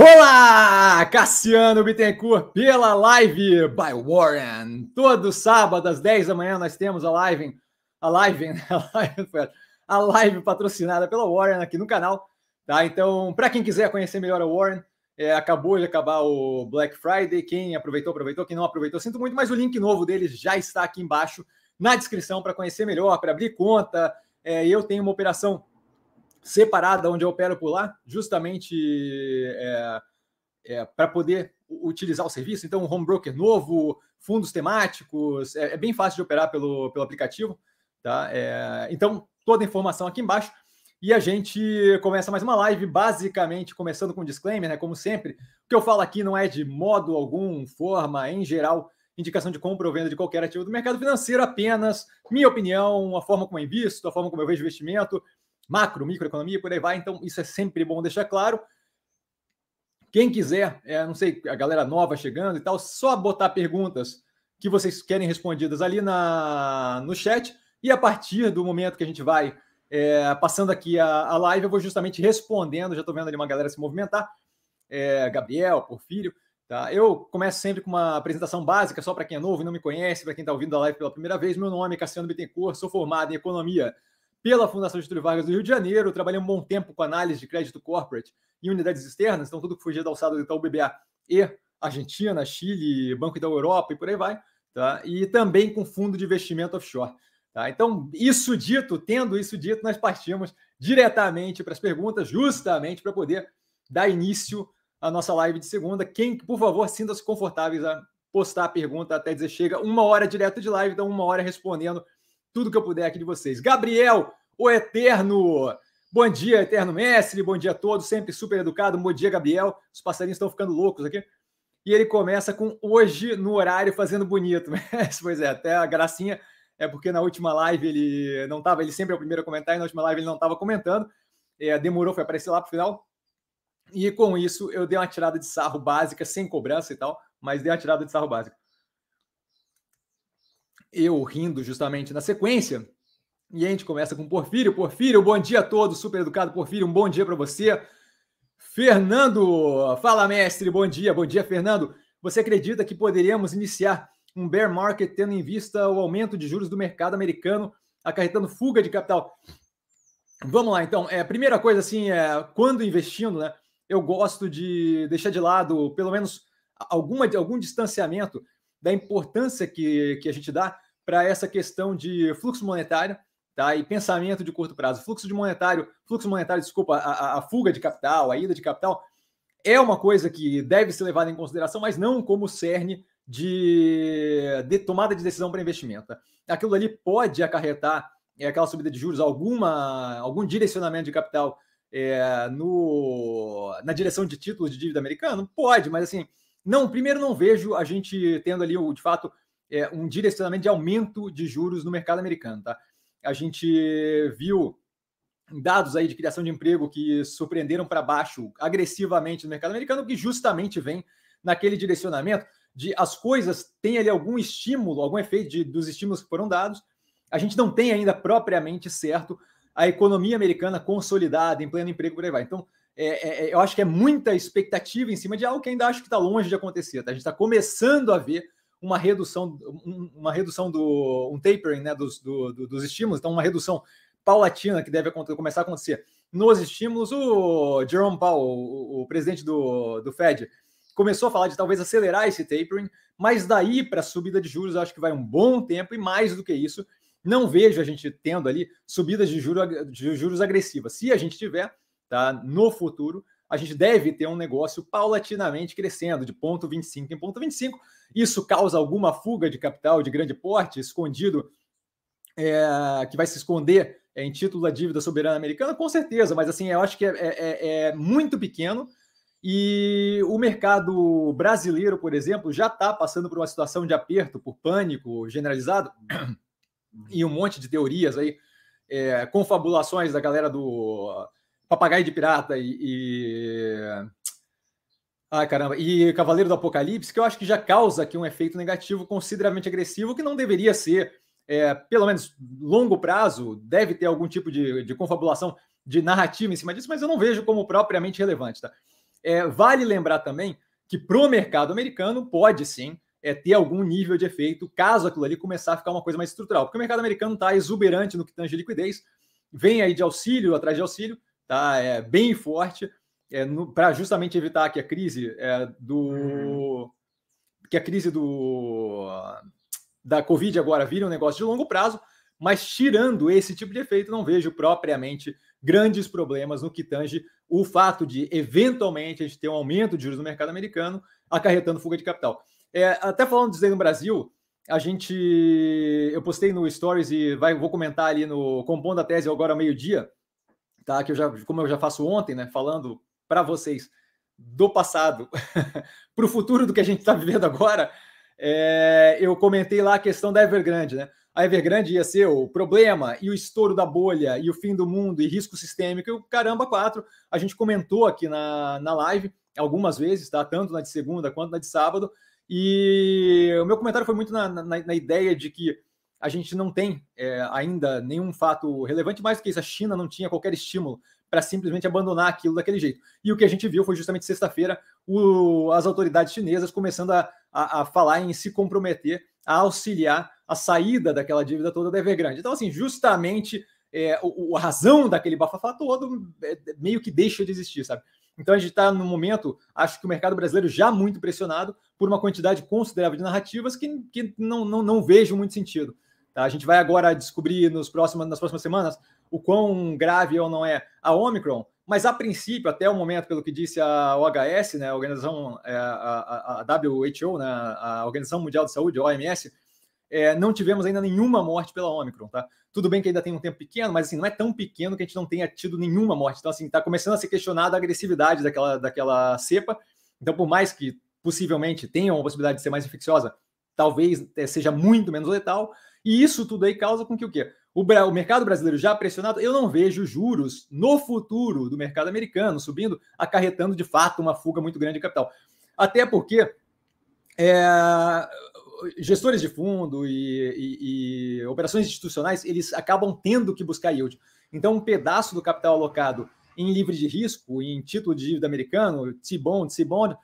Olá, Cassiano Bittencourt pela live by Warren. Todo sábado às 10 da manhã nós temos a live, a live, live, a live patrocinada pela Warren aqui no canal, tá? Então, para quem quiser conhecer melhor a Warren, é, acabou de acabar o Black Friday. Quem aproveitou, aproveitou. Quem não aproveitou, sinto muito, mas o link novo deles já está aqui embaixo na descrição para conhecer melhor, para abrir conta. É, eu tenho uma operação separada onde eu opero por lá, justamente é, é, para poder utilizar o serviço. Então, um home broker novo, fundos temáticos, é, é bem fácil de operar pelo, pelo aplicativo. Tá? É, então, toda a informação aqui embaixo. E a gente começa mais uma live, basicamente começando com um disclaimer, né? Como sempre, o que eu falo aqui não é de modo algum, forma, em geral, indicação de compra ou venda de qualquer ativo do mercado financeiro, apenas minha opinião, a forma como eu invisto, a forma como eu vejo investimento, macro, microeconomia, por aí vai. Então, isso é sempre bom deixar claro. Quem quiser, é, não sei, a galera nova chegando e tal, só botar perguntas que vocês querem respondidas ali na, no chat. E a partir do momento que a gente vai é, passando aqui a, a live, eu vou justamente respondendo. Já estou vendo ali uma galera se movimentar. É, Gabriel, Porfírio. Tá? Eu começo sempre com uma apresentação básica, só para quem é novo e não me conhece, para quem está ouvindo a live pela primeira vez. Meu nome é Cassiano Bittencourt, sou formado em Economia pela Fundação Getúlio Vargas do Rio de Janeiro. Trabalhei um bom tempo com análise de crédito corporate e unidades externas, então tudo que fugia da alçada do Itaú BBA e Argentina, Chile, Banco da Europa e por aí vai. Tá? E também com fundo de investimento offshore. Tá? Então, isso dito, tendo isso dito, nós partimos diretamente para as perguntas, justamente para poder dar início à nossa live de segunda. Quem, por favor, sinta-se confortáveis a postar a pergunta até dizer chega, uma hora direto de live, então uma hora respondendo tudo que eu puder aqui de vocês. Gabriel, o Eterno. Bom dia, Eterno Mestre. Bom dia a todos. Sempre super educado. Bom dia, Gabriel. Os passarinhos estão ficando loucos aqui. E ele começa com hoje no horário fazendo bonito. pois é, até a gracinha é porque na última live ele não estava, ele sempre é o primeiro a comentar, e na última live ele não estava comentando. É, demorou, foi aparecer lá para o final. E com isso eu dei uma tirada de sarro básica, sem cobrança e tal, mas dei uma tirada de sarro básica eu rindo justamente na sequência. E a gente começa com Porfírio. Porfírio, bom dia a todos, super educado Porfírio, um bom dia para você. Fernando, fala mestre, bom dia, bom dia Fernando. Você acredita que poderíamos iniciar um bear market tendo em vista o aumento de juros do mercado americano, acarretando fuga de capital? Vamos lá, então. É, primeira coisa, assim, é, quando investindo, né, eu gosto de deixar de lado, pelo menos, alguma, algum distanciamento da importância que, que a gente dá para essa questão de fluxo monetário tá? e pensamento de curto prazo. Fluxo de monetário, fluxo monetário, desculpa, a, a fuga de capital, a ida de capital, é uma coisa que deve ser levada em consideração, mas não como cerne de, de tomada de decisão para investimento. Tá? Aquilo ali pode acarretar é, aquela subida de juros, alguma, algum direcionamento de capital é, no, na direção de títulos de dívida americano? Pode, mas assim, não, primeiro não vejo a gente tendo ali, de fato, é, um direcionamento de aumento de juros no mercado americano. Tá? A gente viu dados aí de criação de emprego que surpreenderam para baixo agressivamente no mercado americano, que justamente vem naquele direcionamento de as coisas têm ali algum estímulo, algum efeito de, dos estímulos que foram dados. A gente não tem ainda propriamente certo a economia americana consolidada em pleno emprego por aí vai. Então, é, é, é, eu acho que é muita expectativa em cima de algo que ainda acho que está longe de acontecer. Tá? A gente está começando a ver uma redução, uma redução do um tapering né, dos, do, do, dos estímulos, então uma redução paulatina que deve começar a acontecer nos estímulos. O Jerome Powell, o, o presidente do, do Fed, começou a falar de talvez acelerar esse tapering, mas daí para a subida de juros acho que vai um bom tempo e mais do que isso, não vejo a gente tendo ali subidas de, de juros agressivas. Se a gente tiver, tá? No futuro, a gente deve ter um negócio paulatinamente crescendo de ponto 25 em ponto 25. Isso causa alguma fuga de capital de grande porte escondido é, que vai se esconder em título da dívida soberana americana? Com certeza, mas assim, eu acho que é, é, é, é muito pequeno. E o mercado brasileiro, por exemplo, já está passando por uma situação de aperto, por pânico generalizado, e um monte de teorias aí, é, confabulações da galera do Papagaio de Pirata e, e... Ai, caramba. E Cavaleiro do Apocalipse, que eu acho que já causa aqui um efeito negativo consideravelmente agressivo, que não deveria ser, é, pelo menos longo prazo, deve ter algum tipo de, de confabulação de narrativa em cima disso, mas eu não vejo como propriamente relevante, tá? É, vale lembrar também que para o mercado americano pode sim é, ter algum nível de efeito caso aquilo ali começar a ficar uma coisa mais estrutural. Porque o mercado americano está exuberante no que tange liquidez, vem aí de auxílio atrás de auxílio, tá é, bem forte, é, para justamente evitar que a crise é, do. que a crise do da Covid agora vire um negócio de longo prazo, mas tirando esse tipo de efeito, não vejo propriamente grandes problemas no que tange o fato de, eventualmente, a gente ter um aumento de juros no mercado americano, acarretando fuga de capital. É, até falando disso aí no Brasil, a gente. Eu postei no Stories e vai, vou comentar ali no Compondo a Tese agora meio-dia, tá? Que eu já, como eu já faço ontem, né? Falando para vocês do passado para o futuro do que a gente está vivendo agora. É, eu comentei lá a questão da Evergrande, né? a Evergrande ia ser o problema e o estouro da bolha e o fim do mundo e risco sistêmico, e o caramba, quatro. A gente comentou aqui na, na live algumas vezes, tá? Tanto na de segunda quanto na de sábado. E o meu comentário foi muito na, na, na ideia de que a gente não tem é, ainda nenhum fato relevante, mais do que isso, a China não tinha qualquer estímulo para simplesmente abandonar aquilo daquele jeito. E o que a gente viu foi justamente sexta-feira as autoridades chinesas começando a, a, a falar em se comprometer a auxiliar a saída daquela dívida toda da Evergrande. Então, assim, justamente é, o, a razão daquele bafafá todo é, meio que deixa de existir, sabe? Então a gente está no momento, acho que o mercado brasileiro já muito pressionado por uma quantidade considerável de narrativas que, que não, não, não vejo muito sentido. A gente vai agora descobrir nos próximos, nas próximas semanas o quão grave ou não é a Omicron, mas a princípio, até o momento, pelo que disse a OHS, né, a organização, é, a, a, a WHO, né, a Organização Mundial de Saúde, a OMS, é, não tivemos ainda nenhuma morte pela Omicron, tá? Tudo bem que ainda tem um tempo pequeno, mas assim, não é tão pequeno que a gente não tenha tido nenhuma morte. Então, assim, está começando a ser questionada a agressividade daquela, daquela cepa. Então, por mais que possivelmente tenha uma possibilidade de ser mais infecciosa, talvez é, seja muito menos letal. E isso tudo aí causa com que o quê? o, o mercado brasileiro já pressionado, eu não vejo juros no futuro do mercado americano subindo, acarretando de fato uma fuga muito grande de capital. Até porque é, gestores de fundo e, e, e, operações institucionais eles acabam tendo que buscar yield. Então, um pedaço do capital alocado em livre de risco, em título de dívida americano, T-bond, C-bond,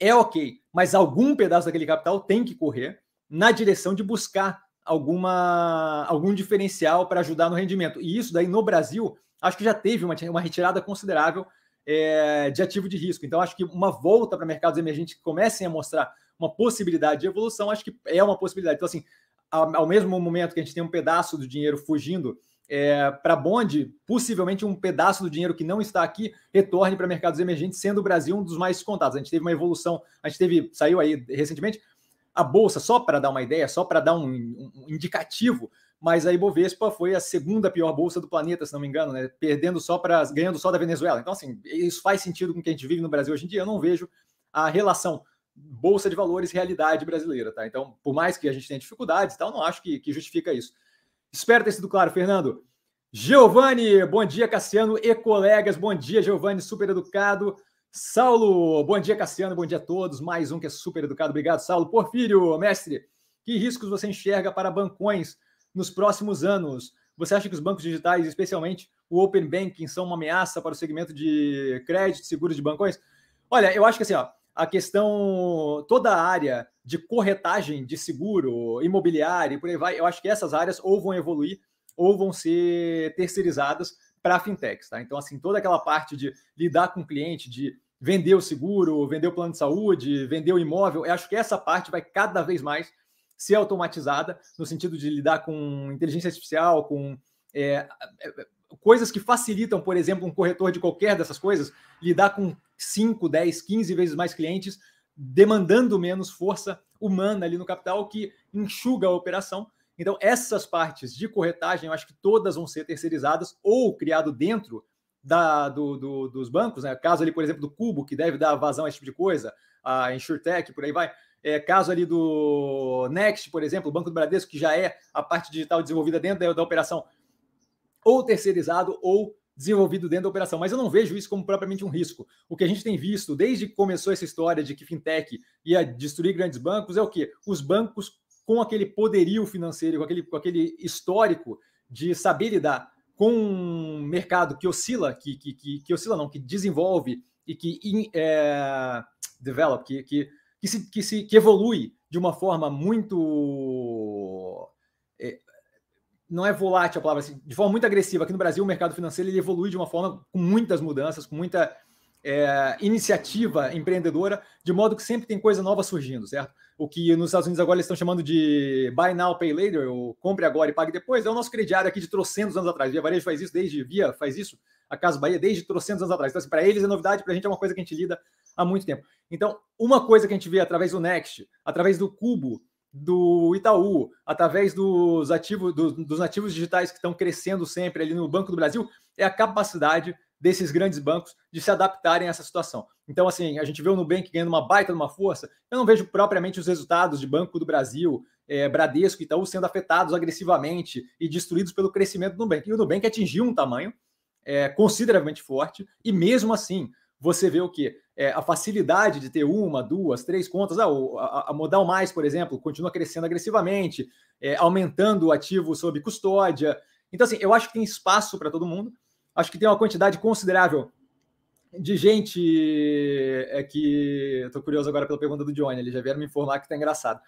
é ok, mas algum pedaço daquele capital tem que correr na direção de buscar alguma algum diferencial para ajudar no rendimento. E isso daí no Brasil, acho que já teve uma, uma retirada considerável é, de ativo de risco. Então, acho que uma volta para mercados emergentes que comecem a mostrar uma possibilidade de evolução, acho que é uma possibilidade. Então, assim, ao, ao mesmo momento que a gente tem um pedaço do dinheiro fugindo é, para bonde, possivelmente um pedaço do dinheiro que não está aqui retorne para mercados emergentes, sendo o Brasil um dos mais contados. A gente teve uma evolução, a gente teve, saiu aí recentemente, a bolsa, só para dar uma ideia, só para dar um, um, indicativo, mas a Ibovespa foi a segunda pior bolsa do planeta, se não me engano, né? Perdendo só para ganhando só da Venezuela. Então, assim, isso faz sentido com o que a gente vive no Brasil hoje em dia. Eu não vejo a relação bolsa de valores realidade brasileira, tá? Então, por mais que a gente tenha dificuldades, tal, não acho que, que justifica isso. Espero ter sido claro, Fernando. Giovanni, bom dia, Cassiano e colegas. Bom dia, Giovanni, super educado. Saulo, bom dia, Cassiano, bom dia a todos. Mais um que é super educado. Obrigado, Saulo. Porfírio, mestre, que riscos você enxerga para bancões nos próximos anos? Você acha que os bancos digitais, especialmente o Open Banking, são uma ameaça para o segmento de crédito, seguros de bancões? Olha, eu acho que assim, ó, a questão, toda a área de corretagem de seguro, imobiliário e por aí vai, eu acho que essas áreas ou vão evoluir ou vão ser terceirizadas para fintechs, tá? Então, assim, toda aquela parte de lidar com o cliente, de vender o seguro, vender o plano de saúde, vender o imóvel. Eu acho que essa parte vai cada vez mais ser automatizada, no sentido de lidar com inteligência artificial, com é, é coisas que facilitam, por exemplo, um corretor de qualquer dessas coisas, lidar com 5, 10, 15 vezes mais clientes, demandando menos força humana ali no capital, que enxuga a operação. Então, essas partes de corretagem, eu acho que todas vão ser terceirizadas ou criado dentro da, do, do, dos bancos, né? Caso ali, por exemplo, do Cubo, que deve dar vazão a esse tipo de coisa, a InsurTech, por aí vai. É, caso ali do Next, por exemplo, o Banco do Bradesco, que já é a parte digital desenvolvida dentro da, da operação, ou terceirizado ou desenvolvido dentro da operação. Mas eu não vejo isso como propriamente um risco. O que a gente tem visto desde que começou essa história de que fintech ia destruir grandes bancos é o que os bancos com aquele poderio financeiro, com aquele, com aquele histórico de saber lidar com um mercado que oscila, que, que, que, que oscila não, que desenvolve e que é, develop, que, que, que, se, que, se, que evolui de uma forma muito. É, não é volátil a palavra, assim, de forma muito agressiva. Aqui no Brasil, o mercado financeiro ele evolui de uma forma com muitas mudanças, com muita é, iniciativa empreendedora, de modo que sempre tem coisa nova surgindo, certo? O que nos Estados Unidos agora eles estão chamando de buy now, pay later, ou compre agora e pague depois, é o nosso crediário aqui de trocentos anos atrás. Via Varejo faz isso desde, Via faz isso, a Casa Bahia desde trocentos anos atrás. Então, assim, para eles é novidade, para a gente é uma coisa que a gente lida há muito tempo. Então, uma coisa que a gente vê através do Next, através do Cubo, do Itaú, através dos ativos, do, dos nativos digitais que estão crescendo sempre ali no Banco do Brasil, é a capacidade desses grandes bancos de se adaptarem a essa situação. Então, assim, a gente vê o Nubank ganhando uma baita de uma força. Eu não vejo propriamente os resultados de Banco do Brasil, é, Bradesco e Itaú sendo afetados agressivamente e destruídos pelo crescimento do Nubank. E o Nubank atingiu um tamanho é, consideravelmente forte, e mesmo assim, você vê o que? É, a facilidade de ter uma, duas, três contas. Ah, a, a Modal Mais, por exemplo, continua crescendo agressivamente, é, aumentando o ativo sob custódia. Então, assim, eu acho que tem espaço para todo mundo. Acho que tem uma quantidade considerável de gente é, que. Estou curioso agora pela pergunta do Johnny, ele já vieram me informar que está engraçado.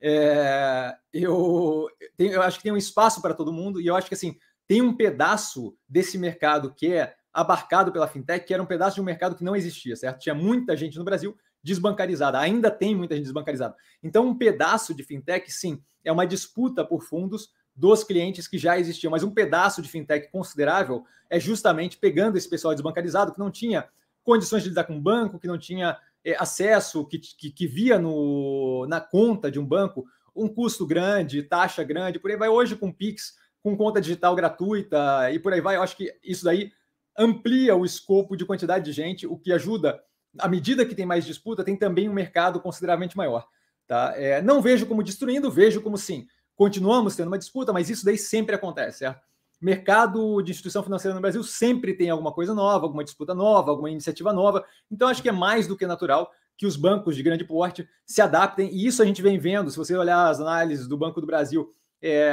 É, eu, eu acho que tem um espaço para todo mundo e eu acho que assim tem um pedaço desse mercado que é abarcado pela fintech, que era um pedaço de um mercado que não existia, certo? Tinha muita gente no Brasil desbancarizada, ainda tem muita gente desbancarizada. Então, um pedaço de fintech, sim, é uma disputa por fundos dos clientes que já existiam, mas um pedaço de fintech considerável é justamente pegando esse pessoal desbancarizado que não tinha condições de lidar com o banco, que não tinha é, acesso, que, que, que, via no, na conta de um banco um custo grande, taxa grande, por aí vai. Hoje, com Pix, com conta digital gratuita e por aí vai, eu acho que isso daí amplia o escopo de quantidade de gente, o que ajuda, à medida que tem mais disputa, tem também um mercado consideravelmente maior. Tá? É, não vejo como destruindo, vejo como sim. Continuamos tendo uma disputa, mas isso daí sempre acontece, certo? Mercado de instituição financeira no Brasil sempre tem alguma coisa nova, alguma disputa nova, alguma iniciativa nova. Então, acho que é mais do que natural que os bancos de grande porte se adaptem, e isso a gente vem vendo. Se você olhar as análises do Banco do Brasil é,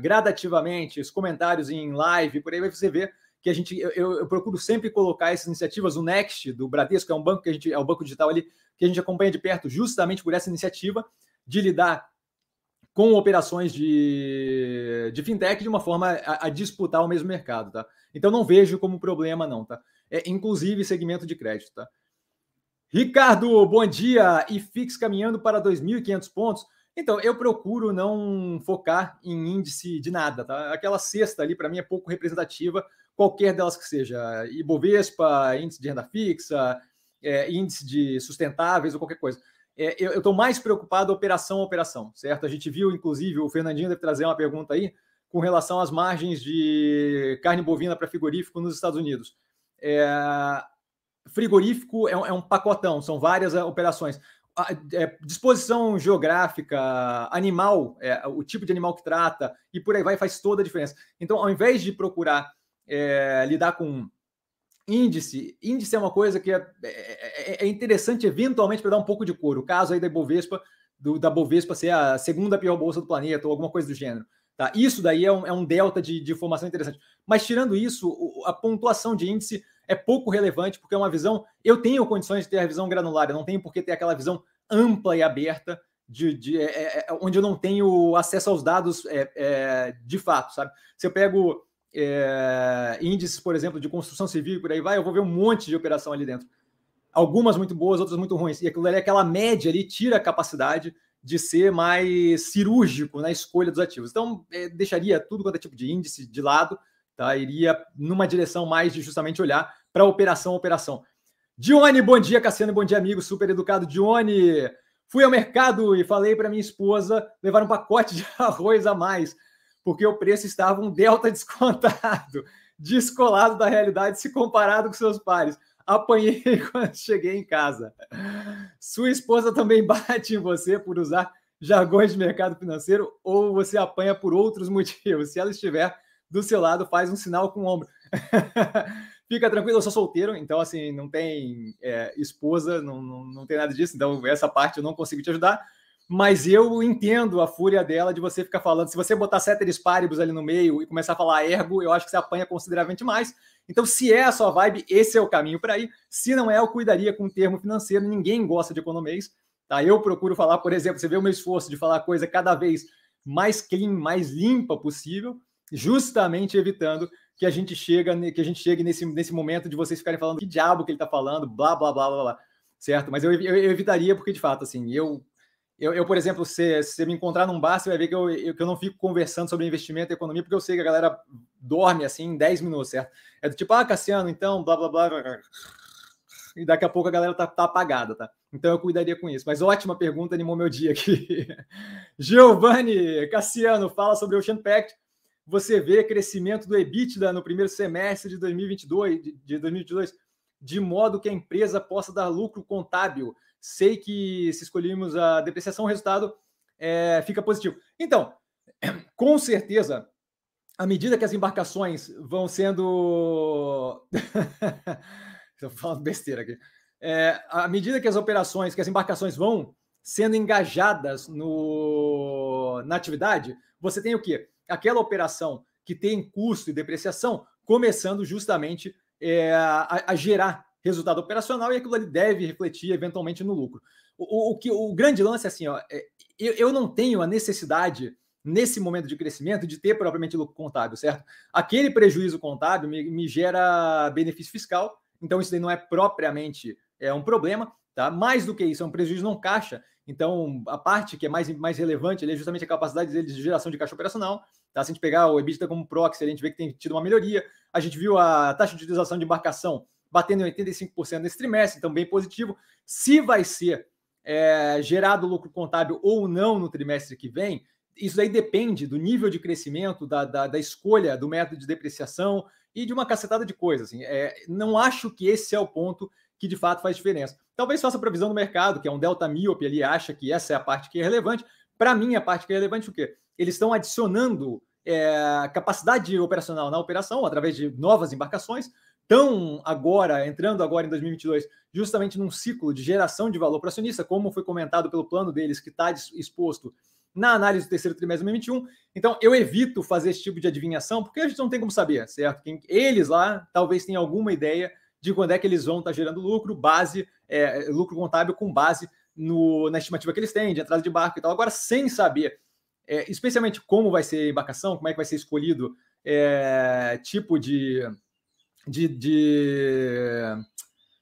gradativamente, os comentários em live, por aí você vê que a gente eu, eu, procuro sempre colocar essas iniciativas, o Next do Bradesco, que é um banco que a gente é o banco digital ali que a gente acompanha de perto, justamente por essa iniciativa de lidar com operações de, de fintech de uma forma a, a, disputar o mesmo mercado, tá? Então não vejo como problema não, tá? É inclusive segmento de crédito, tá? Ricardo, bom dia e fixe caminhando para 2.500 pontos. Então, eu procuro não focar em índice de nada, tá? Aquela cesta ali, para mim, é pouco representativa, qualquer delas que seja. Ibovespa, índice de renda fixa, é, índice de sustentáveis ou qualquer coisa. É, eu estou mais preocupado operação a operação, certo? A gente viu, inclusive, o Fernandinho deve trazer uma pergunta aí com relação às margens de carne bovina para frigorífico nos Estados Unidos. É, frigorífico é um, é um, pacotão, são várias é, operações é, disposição geográfica, animal, é, o tipo de animal que trata, e por aí vai, faz toda a diferença. Então, ao invés de procurar lidar com índice, índice é uma coisa que é, é, é, é interessante eventualmente para dar um pouco de cor. O caso aí da Ibovespa, do, da Bovespa ser a segunda pior bolsa do planeta, ou alguma coisa do gênero. Tá? Isso daí é um, é um delta de, de informação interessante. Mas tirando isso, a pontuação de índice é pouco relevante, porque é uma visão. Eu tenho condições de ter a visão granular, eu não tenho por que ter aquela visão ampla e aberta, de, de é, é, é onde eu não tenho acesso aos dados é de fato, sabe? Se eu pego é, índices, por exemplo, de construção civil e por aí vai, eu vou ver um monte de operação ali dentro. Algumas muito boas, outras muito ruins. E aquilo ali, aquela média ali, tira a capacidade de ser mais cirúrgico na escolha dos ativos. Então, deixaria tudo quanto é tipo de índice de lado tá? Iria numa direção mais de justamente olhar para operação operação. Dione, bom dia, Cassiano, bom dia, amigo, super educado. Dione, fui ao mercado e falei para minha esposa levar um pacote de arroz a mais, porque o preço estava um delta descontado, descolado da realidade se comparado com seus pares. Apanhei quando cheguei em casa. Sua esposa também bate em você por usar jargões de mercado financeiro ou você apanha por outros motivos? Se ela estiver do seu lado faz um sinal com o ombro. Fica tranquilo, eu sou solteiro, então assim, não tem é, esposa, não, não, não tem nada disso, então essa parte eu não consigo te ajudar. Mas eu entendo a fúria dela de você ficar falando. Se você botar ceteris paribus ali no meio e começar a falar ergo, eu acho que você apanha consideravelmente mais. Então, se é a sua vibe, esse é o caminho para ir. Se não é, eu cuidaria com o termo financeiro. Ninguém gosta de economês. Tá? Eu procuro falar, por exemplo, você vê o meu esforço de falar coisa cada vez mais clean, mais limpa possível, justamente evitando que a gente chega, que a gente chegue nesse, nesse momento de vocês ficarem falando que diabo que ele está falando, blá, blá, blá, blá, blá. Certo? Mas eu, eu, eu evitaria, porque de fato, assim, eu eu, eu, por exemplo, se você me encontrar num bar, você vai ver que eu, eu, que eu não fico conversando sobre investimento e economia, porque eu sei que a galera dorme assim em 10 minutos, certo? É do tipo, ah, Cassiano, então, blá, blá, blá. E daqui a pouco a galera tá, tá apagada, tá? Então eu cuidaria com isso. Mas ótima pergunta, animou meu dia aqui. Giovanni, Cassiano, fala sobre o Ocean Pact. Você vê crescimento do EBITDA no primeiro semestre de 2022, de 2022, de modo que a empresa possa dar lucro contábil sei que se escolhemos a depreciação, o resultado é, fica positivo. Então, com certeza, à medida que as embarcações vão sendo. Estou falando besteira aqui. É, à medida que as operações, que as embarcações vão sendo engajadas no, na atividade, você tem o quê? Aquela operação que tem custo e depreciação começando justamente é, a, a gerar resultado operacional e aquilo ali deve refletir eventualmente no lucro. O, o, que, o grande lance é assim, ó, é, eu, eu não tenho a necessidade nesse momento de crescimento de ter propriamente lucro contábil, certo? Aquele prejuízo contábil me, me gera benefício fiscal, então isso daí não é propriamente é um problema, tá? Mais do que isso, é um prejuízo não caixa. Então, a parte que é mais, mais relevante é justamente a capacidade dele de geração de caixa operacional. Tá? Se a gente pegar o EBITDA como proxy, a gente vê que tem tido uma melhoria. A gente viu a taxa de utilização de embarcação batendo em 85% nesse trimestre, então bem positivo. Se vai ser é, gerado lucro contábil ou não no trimestre que vem, isso aí depende do nível de crescimento, da, da, da, escolha do método de depreciação e de uma cacetada de coisas. Assim. É, não acho que esse é o ponto que de fato faz diferença. Talvez faça previsão do mercado, que é um delta míope ali, acha que essa é a parte que é relevante. Para mim, a parte que é relevante é o quê? Eles estão adicionando é, capacidade operacional na operação através de novas embarcações, estão agora, entrando agora em 2022, justamente num ciclo de geração de valor para acionista, como foi comentado pelo plano deles, que está exposto na análise do terceiro trimestre de 2021. Então, eu evito fazer esse tipo de adivinhação, porque a gente não tem como saber, certo? Eles lá talvez tenham alguma ideia de quando é que eles vão estar tá gerando lucro, base, é, lucro contábil com base no, na estimativa que eles têm, de entrada de barco e tal. Agora, sem saber, é, especialmente como vai ser a embarcação, como é que vai ser escolhido é, tipo de de, de,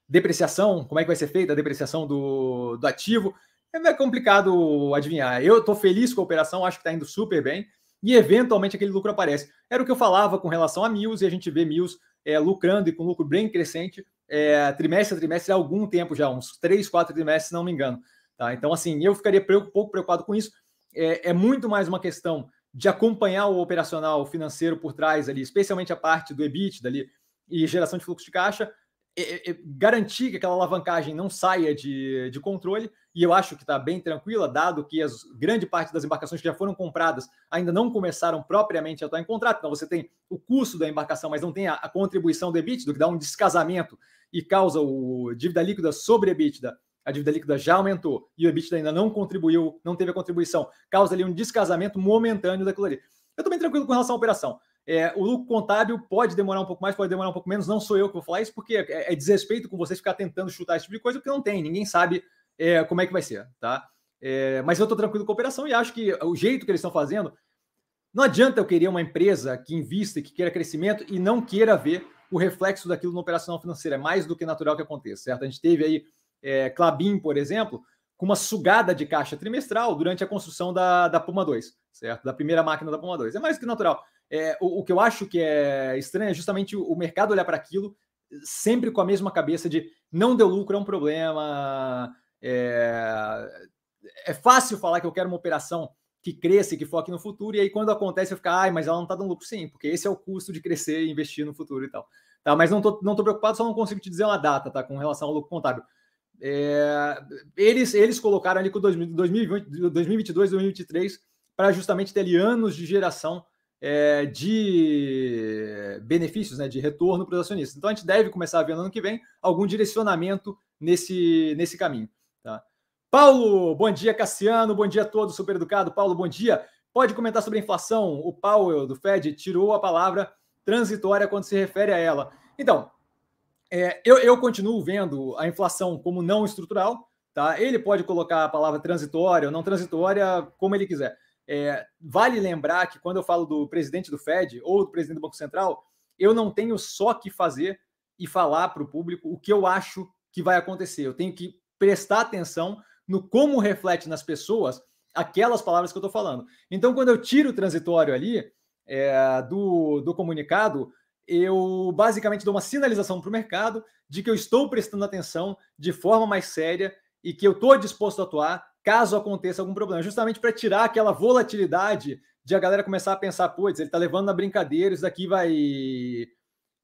depreciação, como é que vai ser feita a depreciação do, do ativo, é complicado adivinhar. Eu estou feliz com a operação, acho que está indo super bem, e eventualmente aquele lucro aparece. Era o que eu falava com relação a Mills, e a gente vê Mills é, lucrando e com lucro bem crescente, é, trimestre a trimestre há algum tempo já, uns três, quatro trimestres, se não me engano. Tá? Então, assim, eu ficaria pouco preocupado com isso. É, é muito mais uma questão de acompanhar o operacional financeiro por trás ali, especialmente a parte do EBIT dali, e geração de fluxo de caixa, é, é, garantir que aquela alavancagem não saia de, de controle, e eu acho que está bem tranquila, dado que as grande parte das embarcações que já foram compradas ainda não começaram propriamente a estar em contrato, então você tem o custo da embarcação, mas não tem a, a contribuição do EBITDA, que dá um descasamento e causa o dívida líquida sobre EBITDA, a dívida líquida já aumentou e o EBITDA ainda não contribuiu, não teve a contribuição, causa ali um descasamento momentâneo daquilo ali. Eu estou bem tranquilo com relação à operação. É, o lucro contábil pode demorar um pouco mais, pode demorar um pouco menos. Não sou eu que vou falar isso, porque é, é desrespeito com vocês ficar tentando chutar esse tipo de coisa, porque não tem, ninguém sabe é, como é que vai ser, tá? É, mas eu estou tranquilo com a operação e acho que o jeito que eles estão fazendo, não adianta eu querer uma empresa que invista e que queira crescimento e não queira ver o reflexo daquilo na operação financeira. É mais do que natural que aconteça, certo? A gente teve aí é, Clabin, por exemplo, com uma sugada de caixa trimestral durante a construção da, da Puma 2, certo? Da primeira máquina da Puma 2. É mais que natural. É, o, o, que eu acho que é estranho é justamente o, mercado olhar para aquilo sempre com a mesma cabeça de não deu lucro, é um problema. É, é fácil falar que eu quero uma operação que cresça e que foque no futuro, e aí quando acontece eu fico, ai, mas ela não está dando lucro, sim, porque esse é o custo de crescer e investir no futuro e tal. Tá, mas não tô, não tô preocupado, só não consigo te dizer uma data, tá? Com relação ao lucro contábil. É, eles, eles colocaram ali com 2020, 2022, 2023 para justamente ter anos de geração é, de benefícios, né, de retorno para os acionistas. Então a gente deve começar a ver no ano que vem algum direcionamento nesse, nesse caminho. Tá? Paulo, bom dia, Cassiano, bom dia a todos, super educado. Paulo, bom dia. Pode comentar sobre a inflação? O Powell do Fed tirou a palavra transitória quando se refere a ela. Então, é, eu, eu continuo vendo a inflação como não estrutural, tá? Ele pode colocar a palavra transitória ou não transitória como ele quiser. É, vale lembrar que quando eu falo do presidente do Fed ou do presidente do Banco Central, eu não tenho só que fazer e falar para o público o que eu acho que vai acontecer. Eu tenho que prestar atenção no como reflete nas pessoas aquelas palavras que eu estou falando. Então, quando eu tiro o transitório ali é, do, do comunicado, eu basicamente dou uma sinalização para o mercado de que eu estou prestando atenção de forma mais séria e que eu estou disposto a atuar caso aconteça algum problema, justamente para tirar aquela volatilidade de a galera começar a pensar, putz, ele está levando na brincadeira, isso daqui vai,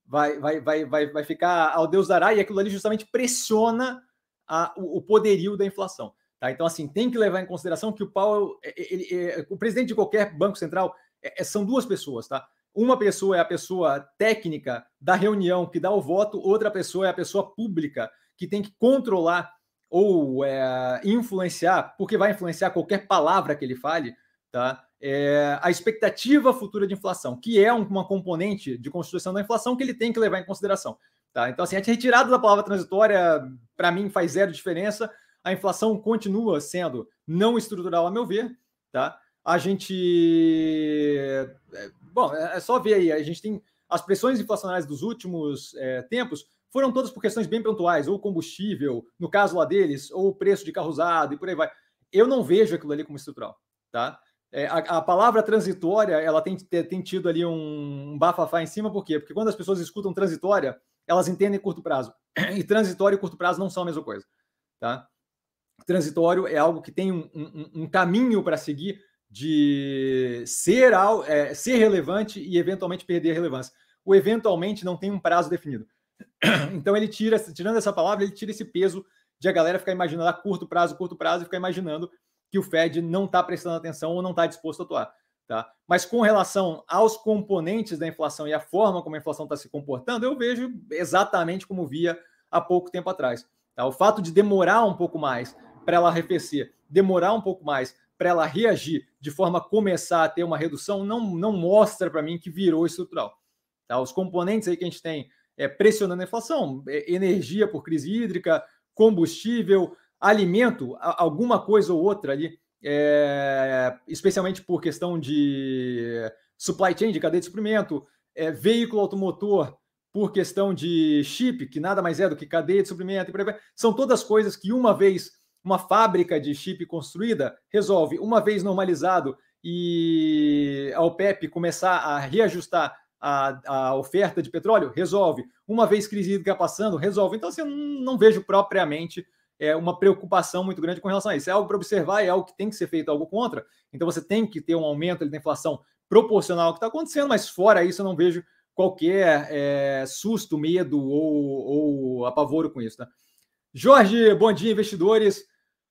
vai, vai, vai, vai, vai ficar ao Deus dará, e aquilo ali justamente pressiona a, o, o poderio da inflação. Tá? Então, assim, tem que levar em consideração que o Powell, ele, ele, o presidente de qualquer banco central, é, é, são duas pessoas, tá? Uma pessoa é a pessoa técnica da reunião que dá o voto, outra pessoa é a pessoa pública que tem que controlar ou é, influenciar, porque vai influenciar qualquer palavra que ele fale, tá? É, a expectativa futura de inflação, que é uma componente de constituição da inflação que ele tem que levar em consideração. Tá? Então, assim, a retirada da palavra transitória, para mim, faz zero diferença. A inflação continua sendo não estrutural, a meu ver. Tá? A gente. É, bom, é, é só ver aí. A gente tem as pressões inflacionárias dos últimos é, tempos foram todas por questões bem pontuais, ou combustível, no caso lá deles, ou o preço de carro usado e por aí vai. Eu não vejo aquilo ali como estrutural, tá? É, a, a, palavra transitória, ela tem, tem tido ali um, um bafafá em cima, por quê? Porque quando as pessoas escutam transitória, elas entendem curto prazo. E transitório e curto prazo não são a mesma coisa, tá? Transitório é algo que tem um, um, um caminho para seguir de ser, é, ser relevante e eventualmente perder relevância. O eventualmente não tem um prazo definido. Então ele tira, tirando essa palavra, ele tira esse peso de a galera ficar imaginando a curto prazo, curto prazo, e ficar imaginando que o Fed não está prestando atenção ou não está disposto a atuar. Tá? Mas com relação aos componentes da inflação e a forma como a inflação está se comportando, eu vejo exatamente como via há pouco tempo atrás. Tá? O fato de demorar um pouco mais para ela arrefecer, demorar um pouco mais para ela reagir de forma a começar a ter uma redução, não, não mostra para mim que virou estrutural. Tá? Os componentes aí que a gente tem é, pressionando a inflação, é, energia por crise hídrica, combustível, alimento, alguma coisa ou outra ali, é, especialmente por questão de supply chain, de cadeia de suprimento, é, veículo automotor, por questão de chip, que nada mais é do que cadeia de suprimento, são todas coisas que uma vez uma fábrica de chip construída resolve, uma vez normalizado e a OPEP começar a reajustar a, a oferta de petróleo, resolve. Uma vez crise hídrica passando, resolve. Então, assim, eu não, vejo propriamente é, uma preocupação muito grande com relação a isso. É algo para observar, é algo que tem que ser feito algo contra. Então você tem que ter um aumento da inflação proporcional ao que está acontecendo, mas fora isso eu não vejo qualquer é, susto, medo ou, ou apavoro com isso. Tá? Jorge, bom dia, investidores.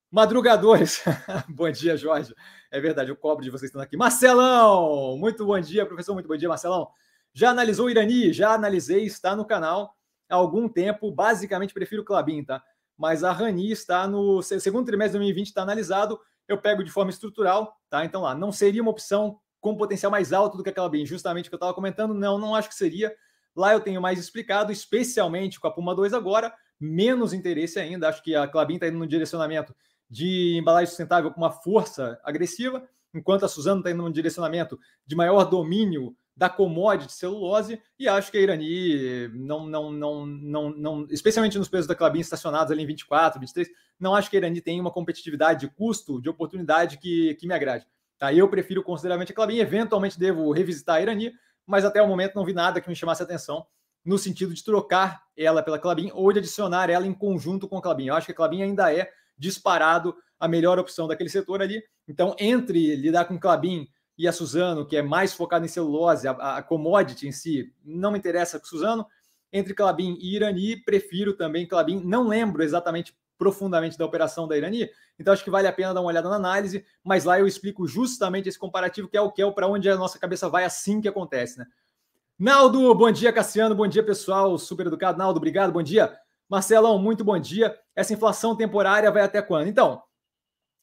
Madrugadores, bom dia, Jorge. É verdade, eu cobro de vocês estando aqui. Marcelão, muito bom dia, professor, muito bom dia, Marcelão. Já analisou Irani? Já analisei, está no canal há algum tempo. Basicamente, prefiro o Clabin, tá? mas a Rani está no segundo trimestre de 2020, está analisado. Eu pego de forma estrutural, tá? Então lá, não seria uma opção com potencial mais alto do que aquela bem, justamente o que eu estava comentando. Não, não acho que seria. Lá eu tenho mais explicado, especialmente com a Puma 2 agora, menos interesse ainda. Acho que a Clabin está indo no direcionamento de embalagem sustentável com uma força agressiva, enquanto a Suzano está indo no direcionamento de maior domínio da commodity celulose e acho que a Irani não, não, não, não, não especialmente nos preços da Clabin estacionados ali em 24, 23, não acho que a Irani tem uma competitividade de custo, de oportunidade que, que me agrade. Tá? Eu prefiro consideravelmente a Clabin, eventualmente devo revisitar a Irani, mas até o momento não vi nada que me chamasse atenção no sentido de trocar ela pela Clabin ou de adicionar ela em conjunto com a Clabin. Eu acho que a Clabin ainda é disparado a melhor opção daquele setor ali. Então, entre lidar com Clabin e a Suzano, que é mais focada em celulose, a, a commodity em si, não me interessa com Suzano. Entre Clabin e Irani, prefiro também Clabin. Não lembro exatamente profundamente da operação da Irani, então acho que vale a pena dar uma olhada na análise, mas lá eu explico justamente esse comparativo, que é o que é para onde a nossa cabeça vai assim que acontece, né? Naldo, bom dia, Cassiano, bom dia, pessoal, super educado. Naldo, obrigado, bom dia. Marcelão, muito bom dia. Essa inflação temporária vai até quando? Então,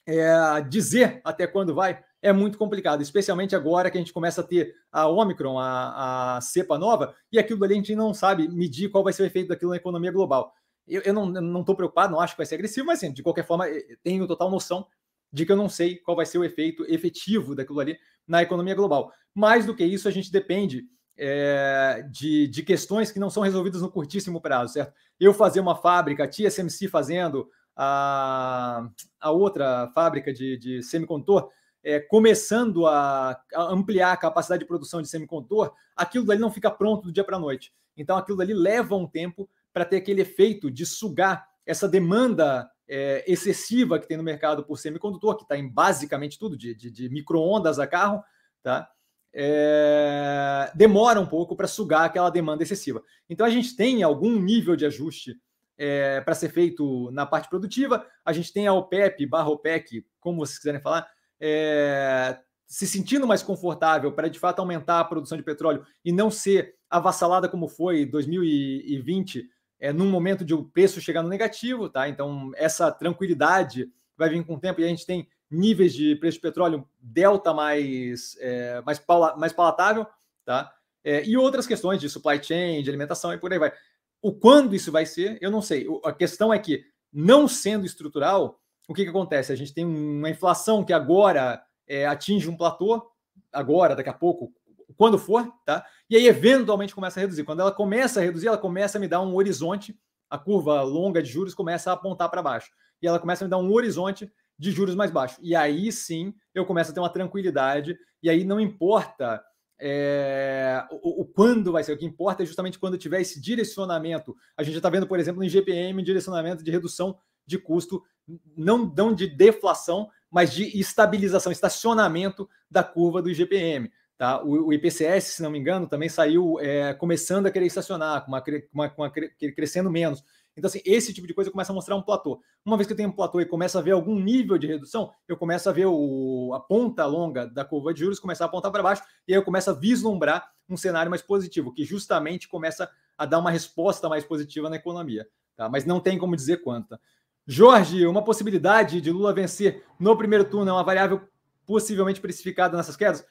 é, dizer até quando vai é muito complicado, especialmente agora que a gente começa a ter a Omicron, a, a cepa nova, e aquilo ali a gente não sabe medir qual vai ser o efeito daquilo na economia global. Eu, eu não estou preocupado, não acho que vai ser agressivo, mas assim, de qualquer forma, tenho total noção de que eu não sei qual vai ser o efeito efetivo daquilo ali na economia global. Mais do que isso, a gente depende é, de, de questões que não são resolvidas no curtíssimo prazo, certo? Eu fazer uma fábrica, a TSMC fazendo, a, a outra fábrica de, de semicondutor, é, começando a, a, ampliar a capacidade de produção de semicondutor, aquilo dali não fica pronto do dia para a noite. Então, aquilo dali leva um tempo para ter aquele efeito de sugar essa demanda é, excessiva que tem no mercado por semicondutor, que está em basicamente tudo, de, de, de micro-ondas a carro, tá? É, demora um pouco para sugar aquela demanda excessiva. Então, a gente tem algum nível de ajuste é, para ser feito na parte produtiva. A gente tem a OPEP barra OPEC, como vocês quiserem falar, é, se sentindo mais confortável para de fato aumentar a produção de petróleo e não ser avassalada como foi 2020, é, num momento de o preço chegar no negativo, tá? Então, essa tranquilidade vai vir com o tempo e a gente tem níveis de preço de petróleo delta mais, é, mais, mais palatável, tá? É, e outras questões de supply chain, de alimentação e por aí vai. O quando isso vai ser, eu não sei. A questão é que, não sendo estrutural, o que, que acontece? A gente tem uma inflação que agora é, atinge um platô, agora, daqui a pouco, quando for, tá? E aí, eventualmente, começa a reduzir. Quando ela começa a reduzir, ela começa a me dar um horizonte, a curva longa de juros começa a apontar para baixo. E ela começa a me dar um horizonte de juros mais baixo. E aí sim eu começo a ter uma tranquilidade, e aí não importa é, o, o, quando vai ser, o que importa é justamente quando tiver esse direcionamento. A gente já está vendo, por exemplo, no IGPM, direcionamento de redução de custo, não, não de deflação, mas de estabilização, estacionamento da curva do IGPM. Tá? O, o IPCS, se não me engano, também saiu é, começando a querer estacionar, com uma, uma, uma, crescendo menos. Então, assim, esse tipo de coisa começa a mostrar um platô. Uma vez que eu tenho um platô e começo a ver algum nível de redução, eu começo a ver o, a ponta longa da curva de juros começar a apontar para baixo, e aí eu começo a vislumbrar um cenário mais positivo, que justamente começa a dar uma resposta mais positiva na economia. Tá? Mas não tem como dizer quanta. Jorge, uma possibilidade de Lula vencer no primeiro turno é uma variável possivelmente precificada nessas quedas?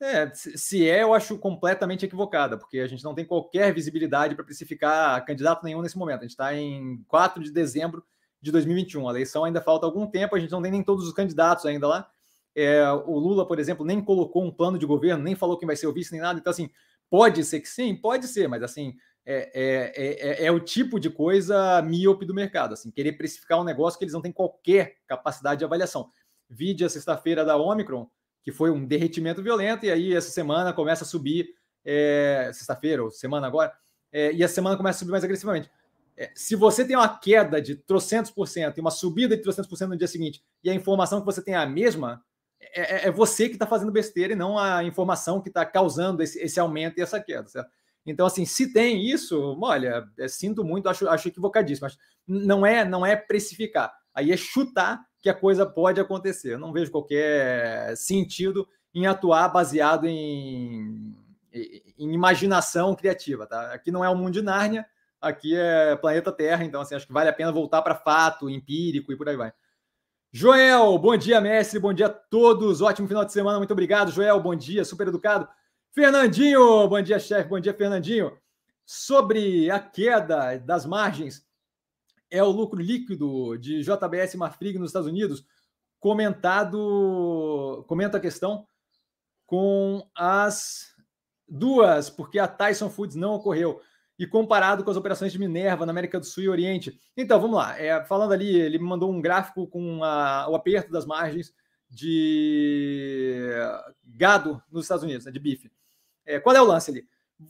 É, se é, eu acho completamente equivocada, porque a gente não tem qualquer visibilidade para precificar candidato nenhum nesse momento. A gente está em 4 de dezembro de 2021. A eleição ainda falta algum tempo, a gente não tem nem todos os candidatos ainda lá. É, o Lula, por exemplo, nem colocou um plano de governo, nem falou quem vai ser o vice, nem nada. Então, assim, pode ser que sim, pode ser, mas assim, é, é, é, é, o tipo de coisa míope do mercado, assim, querer precificar um negócio que eles não têm qualquer capacidade de avaliação. Vide a sexta-feira da Omicron, que foi um derretimento violento, e aí essa semana começa a subir, é, sexta-feira ou semana agora, é, e a semana começa a subir mais agressivamente. É, se você tem uma queda de trocentos por cento e uma subida de trocentos por cento no dia seguinte, e a informação que você tem é a mesma, é, é, é você que está fazendo besteira e não a informação que está causando esse, esse, aumento e essa queda, certo? Então, assim, se tem isso, olha, é, sinto muito, acho, acho equivocadíssimo, mas não é, não é precificar, aí é chutar que a coisa pode acontecer. Eu não vejo qualquer sentido em atuar baseado em, em imaginação criativa. Tá? Aqui não é o mundo de Nárnia, aqui é planeta Terra, então assim, acho que vale a pena voltar para fato empírico e por aí vai. Joel, bom dia, mestre, bom dia a todos, ótimo final de semana, muito obrigado, Joel, bom dia, super educado. Fernandinho, bom dia, chefe, bom dia, Fernandinho. Sobre a queda das margens, é o lucro líquido de JBS Marfrig nos Estados Unidos, comentado, comenta a questão com as duas, porque a Tyson Foods não ocorreu, e comparado com as operações de Minerva na América do Sul e Oriente. Então, vamos lá. É, falando ali, ele me mandou um gráfico com a, o aperto das margens de gado nos Estados Unidos, né, de bife. É, qual é o lance ali?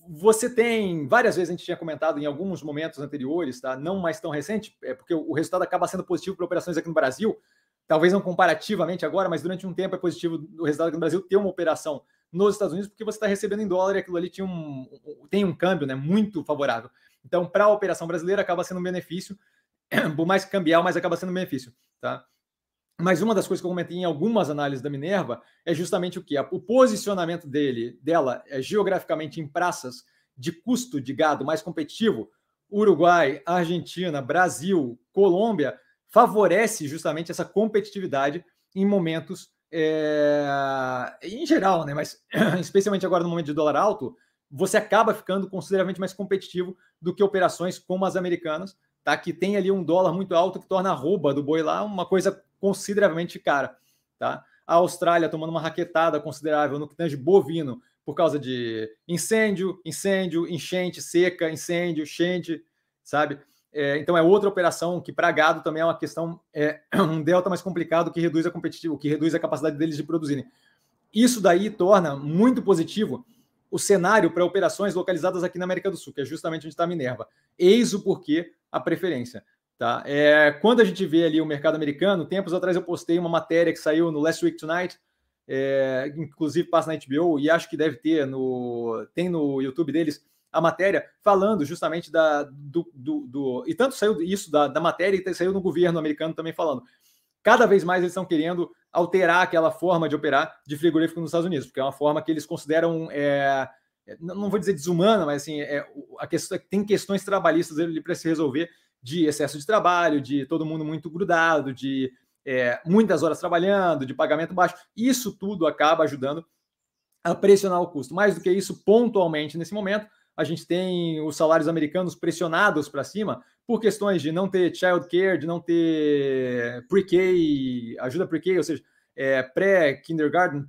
Você tem, várias vezes a gente tinha comentado em alguns momentos anteriores, tá? não mais tão recente, é porque o resultado acaba sendo positivo para operações aqui no Brasil, talvez não comparativamente agora, mas durante um tempo é positivo o resultado aqui no Brasil ter uma operação nos Estados Unidos, porque você está recebendo em dólar e aquilo ali tinha um, tem um câmbio né, muito favorável. Então, para a operação brasileira, acaba sendo um benefício, por mais cambial, mas acaba sendo um benefício. Tá? Mas uma das coisas que eu comentei em algumas análises da Minerva é justamente o que? O posicionamento dele, dela é geograficamente em praças de custo de gado mais competitivo, Uruguai, Argentina, Brasil, Colômbia, favorece justamente essa competitividade em momentos, é, em geral, né? Mas especialmente agora no momento de dólar alto, você acaba ficando consideravelmente mais competitivo do que operações como as americanas, tá? Que tem ali um dólar muito alto que torna a rouba do boi lá uma coisa consideravelmente cara, tá? A Austrália tomando uma raquetada considerável no que tange bovino por causa de incêndio, incêndio, enchente, seca, incêndio, enchente, sabe? É, então é outra operação que para gado também é uma questão, é um delta mais complicado que reduz a competitivo, que reduz a capacidade deles de produzirem. Isso daí torna muito positivo o cenário para operações localizadas aqui na América do Sul, que é justamente onde está a Minerva. Eis o porquê a preferência. Tá? É, quando a gente vê ali o mercado americano, tempos atrás eu postei uma matéria que saiu no Last Week Tonight, é, inclusive passa na HBO, e acho que deve ter no. tem no YouTube deles a matéria falando justamente da, do, do, do e tanto saiu isso da, da matéria e saiu no governo americano também falando. Cada vez mais eles estão querendo alterar aquela forma de operar de frigorífico nos Estados Unidos, porque é uma forma que eles consideram, é, é não vou dizer desumana, mas assim, é, a questão, tem questões trabalhistas ali para se resolver de excesso de trabalho, de todo mundo muito grudado, de é, muitas horas trabalhando, de pagamento baixo. Isso tudo acaba ajudando a pressionar o custo. Mais do que isso, pontualmente nesse momento, a gente tem os salários americanos pressionados para cima por questões de não ter child care, de não ter pre-K, ajuda pre-K, ou seja, é, pré-kindergarten,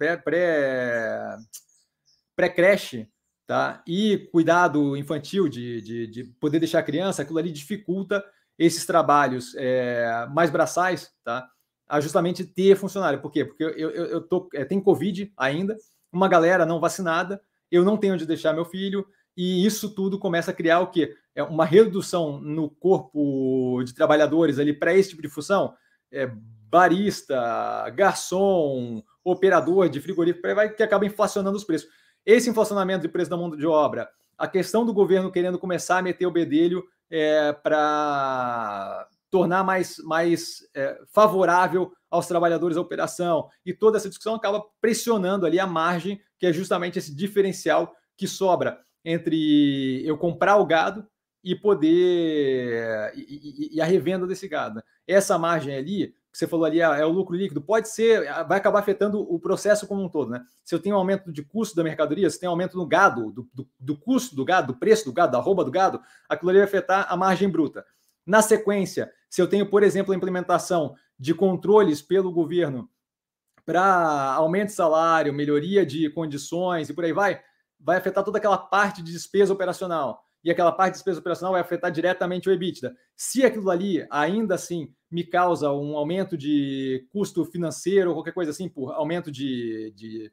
pré-creche, tá? E cuidado infantil de, de, de, poder deixar a criança, aquilo ali dificulta esses trabalhos é, mais braçais, tá? A justamente ter funcionário. Por quê? Porque eu, eu, eu tô, é, tem Covid ainda, uma galera não vacinada, eu não tenho onde deixar meu filho, e isso tudo começa a criar o quê? É uma redução no corpo de trabalhadores ali para esse tipo de função, é, barista, garçom, operador de frigorífico, vai que acaba inflacionando os preços. Esse inflacionamento de preço da mão de obra, a questão do governo querendo começar a meter o bedelho é, para tornar mais, mais é, favorável aos trabalhadores a operação, e toda essa discussão acaba pressionando ali a margem, que é justamente esse diferencial que sobra entre eu comprar o gado e poder e, e, e, a revenda desse gado. Essa margem ali, que você falou ali, é, é o lucro líquido, pode ser, vai acabar afetando o processo como um todo, né? Se eu tenho um aumento de custo da mercadoria, se tem um aumento no gado, do, do, do custo do gado, do preço do gado, da rouba do gado, aquilo ali vai afetar a margem bruta. Na sequência, se eu tenho, por exemplo, a implementação de controles pelo governo para aumento de salário, melhoria de condições e por aí vai, vai afetar toda aquela parte de despesa operacional. E aquela parte de despesa operacional vai afetar diretamente o EBITDA. Se aquilo ali ainda assim me causa um aumento de custo financeiro ou qualquer coisa assim, por aumento de, de,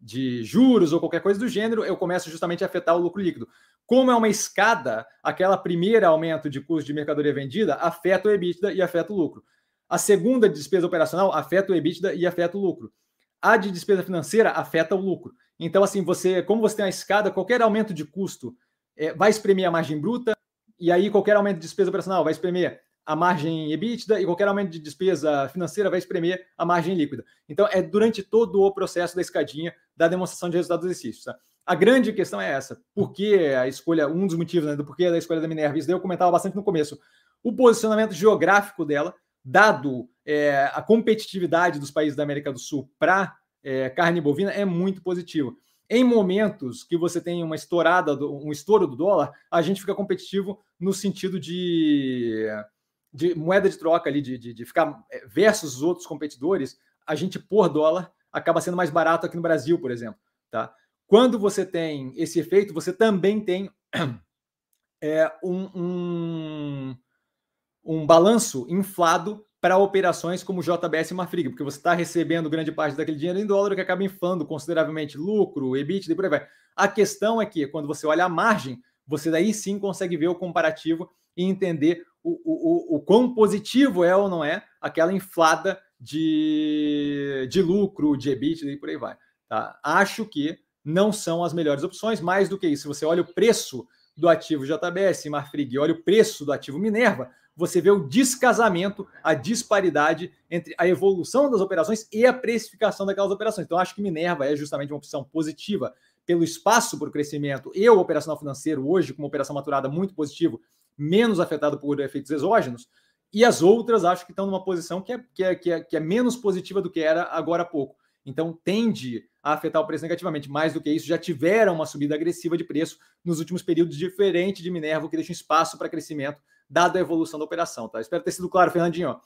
de juros ou qualquer coisa do gênero, eu começo justamente a afetar o lucro líquido. Como é uma escada, aquela primeira aumento de custo de mercadoria vendida afeta o EBITDA e afeta o lucro. A segunda de despesa operacional afeta o EBITDA e afeta o lucro. A de despesa financeira afeta o lucro. Então, assim, você, como você tem uma escada, qualquer aumento de custo é, vai espremer a margem bruta, e aí qualquer aumento de despesa operacional vai espremer a margem EBITDA e qualquer aumento de despesa financeira vai espremer a margem líquida. Então, é durante todo o processo da escadinha da demonstração de resultados do exercício. Tá? A grande questão é essa. Por que a escolha, um dos motivos né, do porquê da escolha da Minerva, isso daí eu comentava bastante no começo. O posicionamento geográfico dela, dado é, a competitividade dos países da América do Sul para é, carne bovina é muito positivo. Em momentos que você tem uma estourada, um estouro do dólar, a gente fica competitivo no sentido de, de moeda de troca ali, de, de, de ficar é, versus os outros competidores, a gente por dólar acaba sendo mais barato aqui no Brasil, por exemplo. Tá? Quando você tem esse efeito, você também tem é, um, um, um balanço inflado para operações como JBS e Marfrig, porque você está recebendo grande parte daquele dinheiro em dólar que acaba inflando consideravelmente lucro, EBITDA e por aí vai. A questão é que, quando você olha a margem, você daí sim consegue ver o comparativo e entender o, o, o, o quão positivo é ou não é aquela inflada de, de lucro, de EBITDA e por aí vai. Tá? Acho que não são as melhores opções, mais do que isso. Se você olha o preço do ativo JBS, Marfrig, olha o preço do ativo Minerva, você vê o descasamento, a disparidade entre a evolução das operações e a precificação daquelas operações. Então, acho que Minerva é justamente uma opção positiva pelo espaço para o crescimento e o operacional financeiro, hoje, com uma operação maturada muito positivo, menos afetado por efeitos exógenos. E as outras acho que estão numa posição que é, que, é, que, é, que é menos positiva do que era agora há pouco. Então tende a afetar o preço negativamente. Mais do que isso, já tiveram uma subida agressiva de preço nos últimos períodos, diferente de Minerva, que deixa espaço para crescimento, dado a evolução da operação. Tá? Espero ter sido claro, Fernandinho.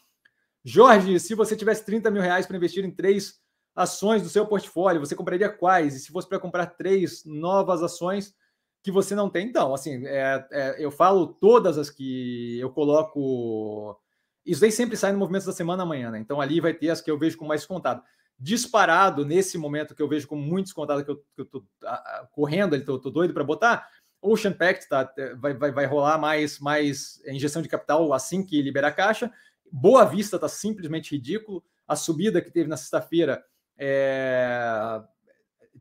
Jorge, se você tivesse 30 mil reais para investir em três ações do seu portfólio, você compraria quais? E se fosse para comprar três novas ações que você não tem, então, assim, é, é, eu falo todas as que eu coloco. Isso aí sempre sai no Movimentos da Semana amanhã, né? Então ali vai ter as que eu vejo com mais descontado. Disparado nesse momento que eu vejo com muito descontado, que eu, que eu tô a, a, correndo ali, tô, tô doido para botar. Ocean Pact tá, vai, vai, vai rolar mais, mais injeção de capital assim que liberar caixa. Boa Vista tá simplesmente ridículo. A subida que teve na sexta-feira é,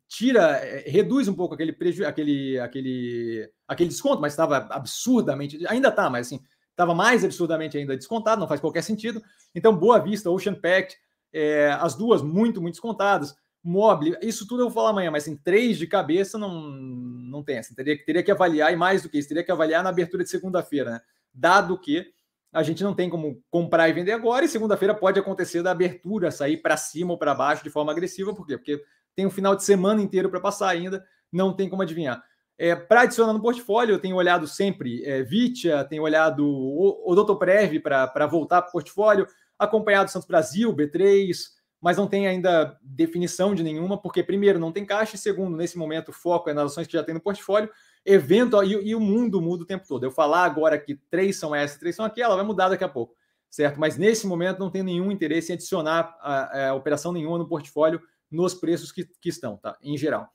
tira, é, reduz um pouco aquele prejuízo, aquele, aquele, aquele desconto, mas estava absurdamente, ainda está, mas assim, estava mais absurdamente ainda descontado, não faz qualquer sentido. Então, Boa Vista, Ocean Pact, é, as duas muito, muito descontadas. Mobile, isso tudo eu vou falar amanhã, mas em assim, três de cabeça não, não tem. Assim, teria, teria que avaliar, e mais do que isso, teria que avaliar na abertura de segunda-feira, né? Dado que a gente não tem como comprar e vender agora, e segunda-feira pode acontecer da abertura sair para cima ou para baixo de forma agressiva, por quê? Porque tem um final de semana inteiro para passar ainda, não tem como adivinhar. É, para adicionar no portfólio, eu tenho olhado sempre é, Vitia, tenho olhado o, o Prev para voltar para o portfólio, acompanhado Santos Brasil, B3, mas não tem ainda definição de nenhuma, porque, primeiro, não tem caixa, e segundo, nesse momento, o foco é nas ações que já tem no portfólio, evento e, e, o mundo muda o tempo todo. Eu falar agora que três são essas, três são aquela, vai mudar daqui a pouco, certo? Mas nesse momento não tem nenhum interesse em adicionar a, a operação nenhuma no portfólio nos preços que, que estão, tá? Em geral.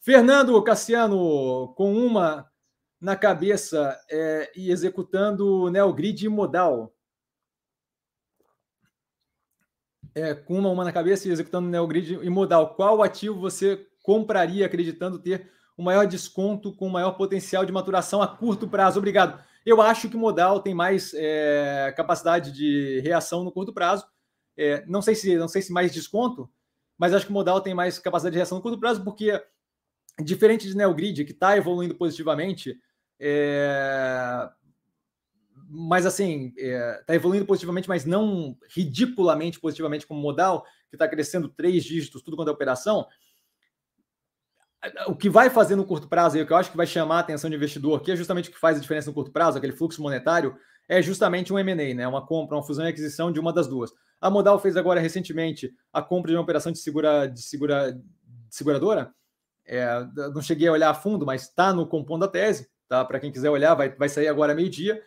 Fernando Cassiano, com uma na cabeça é, e executando Neogrid modal. É, com uma, uma na cabeça e executando Neogrid e modal. Qual ativo você compraria acreditando ter o maior desconto com maior potencial de maturação a curto prazo? Obrigado. Eu acho que modal tem mais é, capacidade de reação no curto prazo. É, não sei se não sei se mais desconto, mas acho que o modal tem mais capacidade de reação no curto prazo, porque, diferente de Neogrid, que está evoluindo positivamente, é... mas assim, está é... Tá evoluindo positivamente, mas não ridiculamente positivamente como modal, que está crescendo três dígitos, tudo quanto é operação. O que vai fazer no curto prazo, e o que eu acho que vai chamar a atenção do investidor, que é justamente o que faz a diferença no curto prazo, aquele fluxo monetário, é justamente um M&A, né? uma compra, uma fusão e aquisição de uma das duas. A Modal fez agora recentemente a compra de uma operação de, segura, de, segura, de seguradora. É, não cheguei a olhar a fundo, mas está no compondo da tese. Tá? Para quem quiser olhar, vai, vai sair agora meio-dia.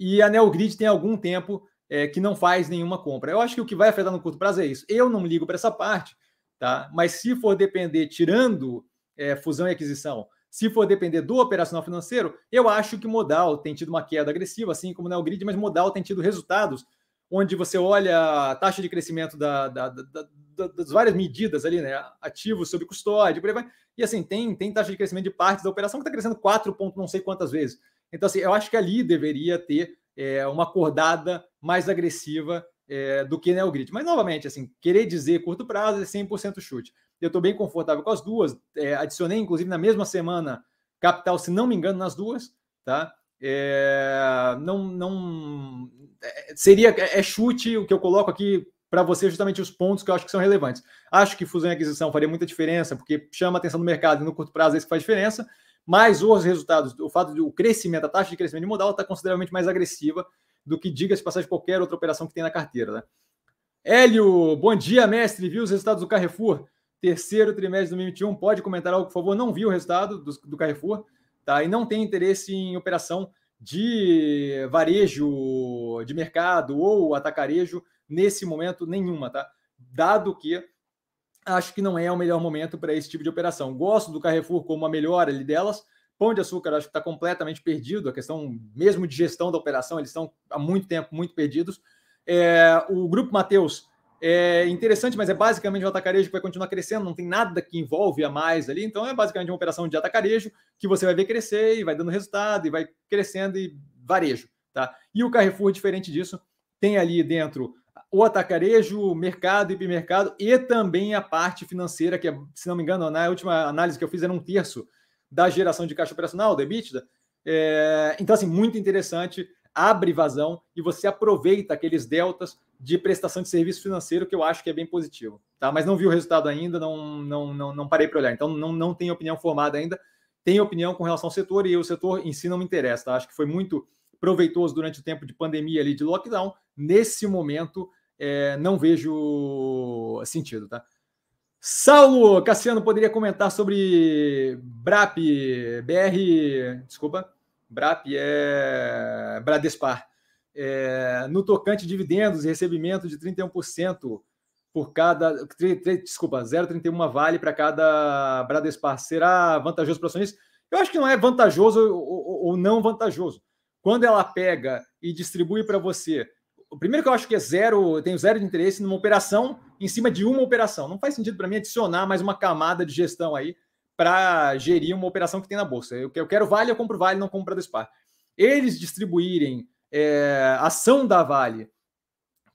E a Neogrid tem algum tempo é, que não faz nenhuma compra. Eu acho que o que vai afetar no curto prazo é isso. Eu não ligo para essa parte, tá? mas se for depender, tirando é, fusão e aquisição, se for depender do operacional financeiro, eu acho que Modal tem tido uma queda agressiva, assim como Neogrid, mas Modal tem tido resultados onde você olha a taxa de crescimento da, da, da, das várias medidas ali, né? Ativos sob custódia, por aí vai. E assim, tem, tem taxa de crescimento de partes da operação que está crescendo 4 pontos não sei quantas vezes. Então, assim, eu acho que ali deveria ter é, uma acordada mais agressiva é, do que Neogrid. Mas, novamente, assim, querer dizer curto prazo é 100% chute. Eu estou bem confortável com as duas. É, adicionei, inclusive, na mesma semana, capital, se não me engano, nas duas, tá? Não, não seria é, é chute o que eu coloco aqui para você justamente os pontos que eu acho que são relevantes. Acho que fusão e aquisição faria muita diferença, porque chama a atenção do mercado e no curto prazo é isso que faz diferença, mas os resultados, o fato de o crescimento, a taxa de crescimento de modal está consideravelmente mais agressiva do que, diga-se passagem, qualquer outra operação que tem na carteira. Né? Hélio, bom dia, mestre. Viu os resultados do Carrefour? Terceiro trimestre de 2021. Pode comentar algo, por favor? Não vi o resultado do, do Carrefour tá? e não tem interesse em operação de varejo de mercado ou atacarejo nesse momento nenhuma, tá? Dado que acho que não é o melhor momento para esse tipo de operação. Gosto do Carrefour como a melhor ali delas. Pão de açúcar acho que está completamente perdido. A questão mesmo de gestão da operação, eles estão há muito tempo muito perdidos. É, o grupo Mateus é interessante, mas é basicamente um atacarejo que vai continuar crescendo, não tem nada que envolve a mais ali, então é basicamente uma operação de atacarejo que você vai ver crescer e vai dando resultado e vai crescendo e varejo, tá? E o Carrefour, diferente disso, tem ali dentro o atacarejo, mercado, hipermercado e também a parte financeira, que, é, se não me engano, na última análise que eu fiz era um terço da geração de caixa operacional, da EBITDA. É, então, assim, muito interessante. abre vazão e você aproveita aqueles deltas de prestação de serviço financeiro, que eu acho que é bem positivo. Tá? Mas não vi o resultado ainda, não, não, não, não parei para olhar. Então, não, não tenho opinião formada ainda. Tenho opinião com relação ao setor e o setor em si não me interessa. Tá? Acho que foi muito proveitoso durante o tempo de pandemia ali, de lockdown. Nesse momento, é, não vejo sentido. Tá? Saulo Cassiano poderia comentar sobre BRAP, BR, desculpa, BRAP é Bradespar, é, no tocante dividendos e recebimento de 31% por cada, desculpa, 0,31 vale para cada Bradespar. Será vantajoso para acionista? Eu acho que não é vantajoso ou, ou não vantajoso. Quando ela pega e distribui para você o primeiro que eu acho que é zero, eu tenho zero de interesse numa operação em cima de uma operação. Não faz sentido para mim adicionar mais uma camada de gestão aí para gerir uma operação que tem na bolsa. Eu, eu quero Vale, eu compro Vale, não compro da Spar. Eles distribuírem é, ação da Vale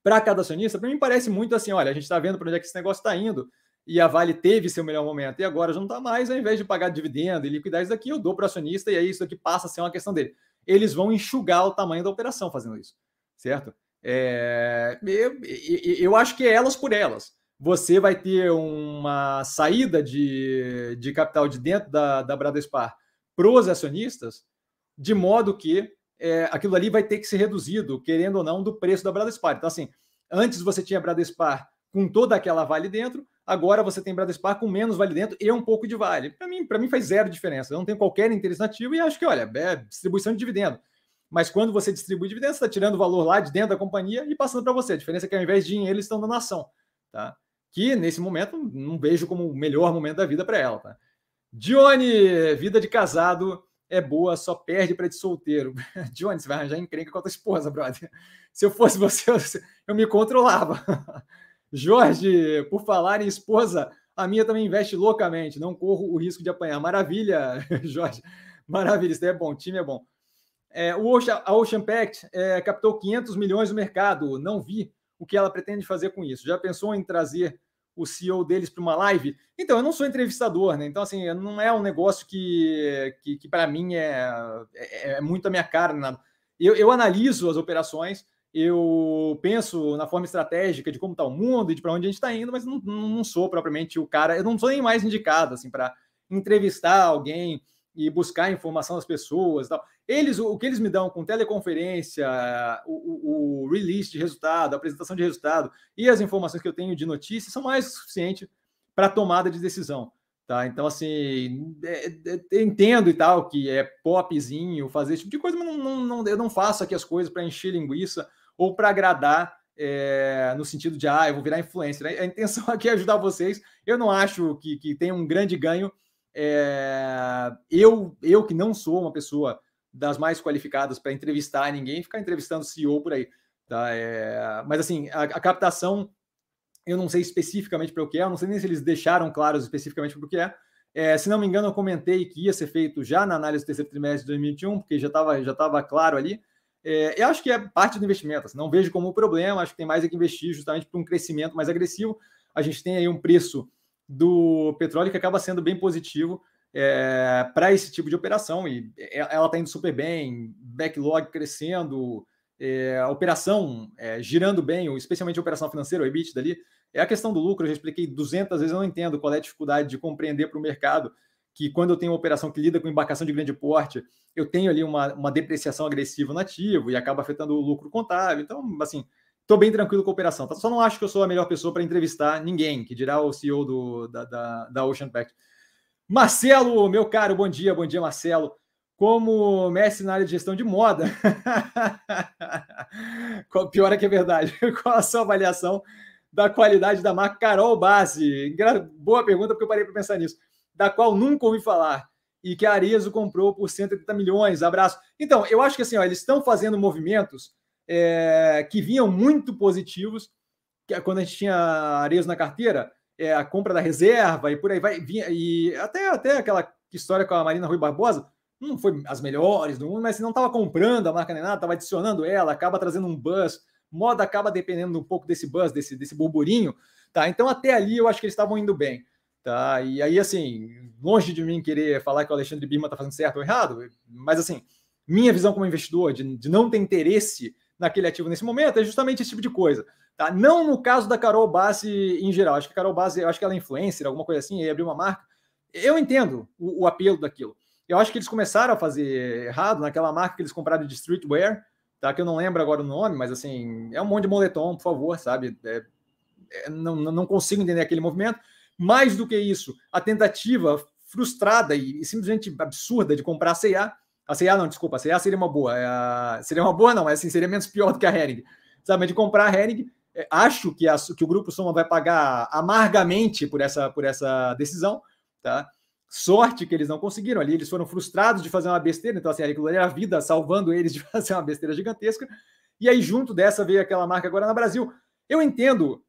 para cada acionista, para mim parece muito assim: olha, a gente está vendo para onde é que esse negócio está indo, e a Vale teve seu melhor momento, e agora já não está mais, ao invés de pagar dividendo e liquidar isso daqui, eu dou para o acionista, e aí isso aqui passa a ser uma questão dele. Eles vão enxugar o tamanho da operação fazendo isso, certo? É, eu, eu acho que é elas por elas. Você vai ter uma saída de, de capital de dentro da, da Bradespar para os acionistas, de modo que é, aquilo ali vai ter que ser reduzido, querendo ou não, do preço da Bradespar. Então, assim, antes você tinha Bradespar com toda aquela vale dentro, agora você tem Bradespar com menos vale dentro e um pouco de vale. Para mim, para mim faz zero diferença. Eu não tenho qualquer interesse nativo e acho que, olha, é distribuição de dividendo. Mas quando você distribui dividendos, está tirando o valor lá de dentro da companhia e passando para você. A diferença é que ao invés de dinheiro, eles estão dando ação. Tá? Que nesse momento não vejo como o melhor momento da vida para ela. Tá? Dione, vida de casado é boa, só perde para de solteiro. Dione, você vai arranjar encrenca com a tua esposa, brother. Se eu fosse você, eu me controlava. Jorge, por falar em esposa, a minha também investe loucamente, não corro o risco de apanhar. Maravilha, Jorge. Maravilha, isso é bom, time é bom. É, o Ocean, a Ocean Pact é, captou 500 milhões no mercado. Não vi o que ela pretende fazer com isso. Já pensou em trazer o CEO deles para uma live? Então, eu não sou entrevistador, né? Então, assim, não é um negócio que, que, que para mim é, é, é, muito a minha cara. Nada. Eu, eu analiso as operações, eu penso na forma estratégica de como está o mundo e de para onde a gente está indo, mas não, não sou propriamente o cara, eu não sou nem mais indicado assim, para entrevistar alguém e buscar informação das pessoas tal. Eles, o que eles me dão com teleconferência, o, o, release de resultado, a apresentação de resultado e as informações que eu tenho de notícias são mais suficientes para tomada de decisão. Tá? Então, assim, é, é, entendo e tal que é popzinho fazer esse tipo de coisa, mas não, não, não eu não faço aqui as coisas para encher linguiça ou para agradar é, no sentido de, ah, eu vou virar influencer. A intenção aqui é ajudar vocês. Eu não acho que, que tem um grande ganho. É, eu, eu que não sou uma pessoa das mais qualificadas para entrevistar ninguém, ficar entrevistando CEO por aí. Tá? É, mas assim, a, a, captação, eu não sei especificamente para o que é, eu não sei nem se eles deixaram claros especificamente para o que é. é. Se não me engano, eu comentei que ia ser feito já na análise do terceiro trimestre de 2021, porque já estava já tava claro ali. É, eu acho que é parte do investimento, assim, não vejo como problema, acho que tem mais que investir justamente para um crescimento mais agressivo. A gente tem aí um preço do petróleo que acaba sendo bem positivo é, para esse tipo de operação e ela está indo super bem, backlog crescendo, é, a operação é, girando bem, especialmente a operação financeira, o EBIT dali. É a questão do lucro, eu já expliquei 200 vezes, eu não entendo qual é a dificuldade de compreender para o mercado que quando eu tenho uma operação que lida com embarcação de grande porte, eu tenho ali uma, uma depreciação agressiva no ativo e acaba afetando o lucro contábil. Então, assim, estou bem tranquilo com a operação. Só não acho que eu sou a melhor pessoa para entrevistar ninguém, que dirá o CEO do, da, da, da Ocean Pact. Marcelo, meu caro, bom dia, bom dia, Marcelo. Como mestre na área de gestão de moda, pior é que é verdade, qual a sua avaliação da qualidade da marca Carol Base? Boa pergunta, porque eu parei para pensar nisso. Da qual nunca ouvi falar e que a Arezo comprou por 130 milhões. Abraço. Então, eu acho que assim, ó, eles estão fazendo movimentos é, que vinham muito positivos, que é quando a gente tinha Arezo na carteira, é, a compra da reserva e por aí vai. Vinha, e até, até aquela história com a Marina Rui Barbosa, não foi as melhores do mundo, mas não estava comprando a marca nem nada, estava adicionando ela, acaba trazendo um buzz. Moda acaba dependendo um pouco desse buzz, desse, desse burburinho. Tá? Então, até ali eu acho que eles estavam indo bem. Tá? E aí, assim, longe de mim querer falar que o Alexandre Bima está fazendo certo ou errado, mas assim, minha visão como investidor, de, de não ter interesse naquele ativo nesse momento, é justamente esse tipo de coisa. Tá? Não no caso da Carol Bassi em geral. Acho que a Carol Bassi, acho que ela é influencer, alguma coisa assim, e abriu uma marca. Eu entendo o, o, apelo daquilo. Eu acho que eles começaram a fazer errado naquela marca que eles compraram de streetwear, tá? Que eu não lembro agora o nome, mas assim, é um monte de moletom, por favor, sabe? É, é, não, não consigo entender aquele movimento. Mais do que isso, a tentativa frustrada e, e simplesmente absurda de comprar a C&A. A C&A não, desculpa, a C&A seria uma boa. É a, seria uma boa não, mas assim, seria menos pior do que a Hering. Sabe, de comprar a Hering acho que, a, que o Grupo Soma vai pagar amargamente por essa, por essa decisão, tá? Sorte que eles não conseguiram ali, eles foram frustrados de fazer uma besteira, então assim, aquilo era a vida salvando eles de fazer uma besteira gigantesca. E aí, junto dessa, veio aquela marca agora na Brasil. Eu entendo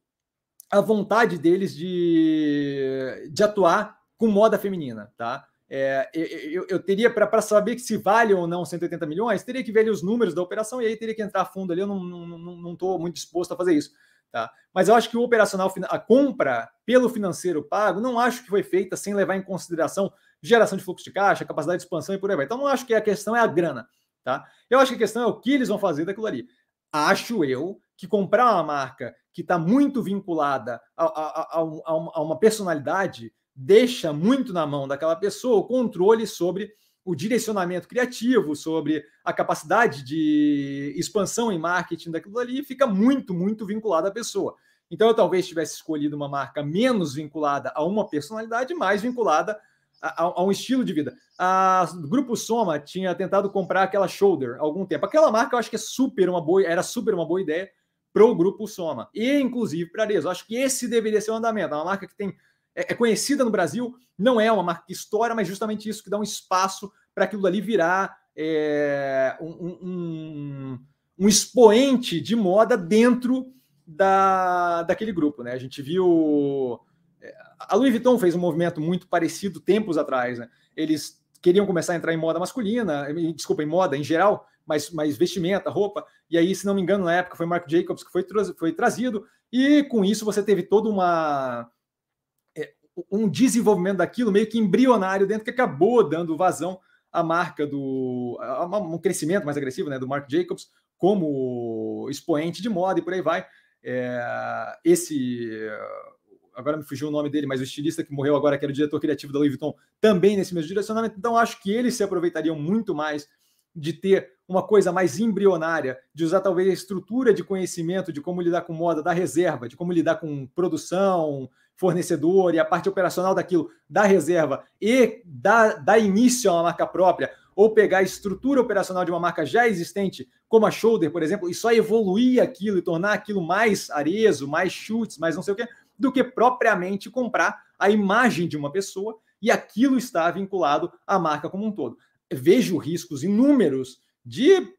a vontade deles de, de atuar com moda feminina, tá? É, eu, eu, teria, para saber se vale ou não 180 milhões, teria que ver os números da operação e aí teria que entrar a fundo ali. Eu não estou muito disposto a fazer isso. Tá? Mas eu acho que o operacional, a compra pelo financeiro pago, não acho que foi feita sem levar em consideração geração de fluxo de caixa, capacidade de expansão e por aí vai. Então, não acho que a questão é a grana. Tá? Eu acho que a questão é o que eles vão fazer daquilo ali. Acho eu que comprar uma marca que está muito vinculada a, a, a, a uma personalidade deixa muito na mão daquela pessoa o controle sobre o direcionamento criativo, sobre a capacidade de expansão em marketing daquilo ali, fica muito, muito vinculado à pessoa. Então, eu talvez tivesse escolhido uma marca menos vinculada a uma personalidade, mais vinculada a, a, a um estilo de vida. o Grupo Soma tinha tentado comprar aquela Shoulder há algum tempo. Aquela marca eu acho que é super uma boa, era super uma boa ideia para o Grupo Soma, e inclusive para a Arezo. Acho que esse deveria ser o andamento. É uma marca que tem é, é, conhecida no Brasil, não é uma marca que estoura, mas justamente isso que dá um espaço para aquilo ali virar é, um, um, um, expoente de moda dentro da, daquele grupo. Né? A gente viu. É, a Louis Vuitton fez um movimento muito parecido tempos atrás. Né? Eles queriam começar a entrar em moda masculina, desculpa, em moda em geral, mas, mas vestimenta, roupa. E aí, se não me engano, na época foi Marc Jacobs que foi, foi trazido, e com isso você teve toda uma um desenvolvimento daquilo meio que embrionário dentro que acabou dando vazão à marca do a um crescimento mais agressivo né, do Mark Jacobs como expoente de moda e por aí vai. É, esse agora me fugiu o nome dele, mas o estilista que morreu agora, que era o diretor criativo da Louis Vuitton, também nesse mesmo direcionamento. Então, acho que eles se aproveitariam muito mais de ter uma coisa mais embrionária, de usar talvez a estrutura de conhecimento de como lidar com moda da reserva, de como lidar com produção, fornecedor e a parte operacional daquilo da reserva e dar, dar início a uma marca própria, ou pegar a estrutura operacional de uma marca já existente, como a Shoulder, por exemplo, e só evoluir aquilo e tornar aquilo mais areso, mais chutes, mais não sei o quê, do que propriamente comprar a imagem de uma pessoa e aquilo está vinculado à marca como um todo. Vejo riscos inúmeros de.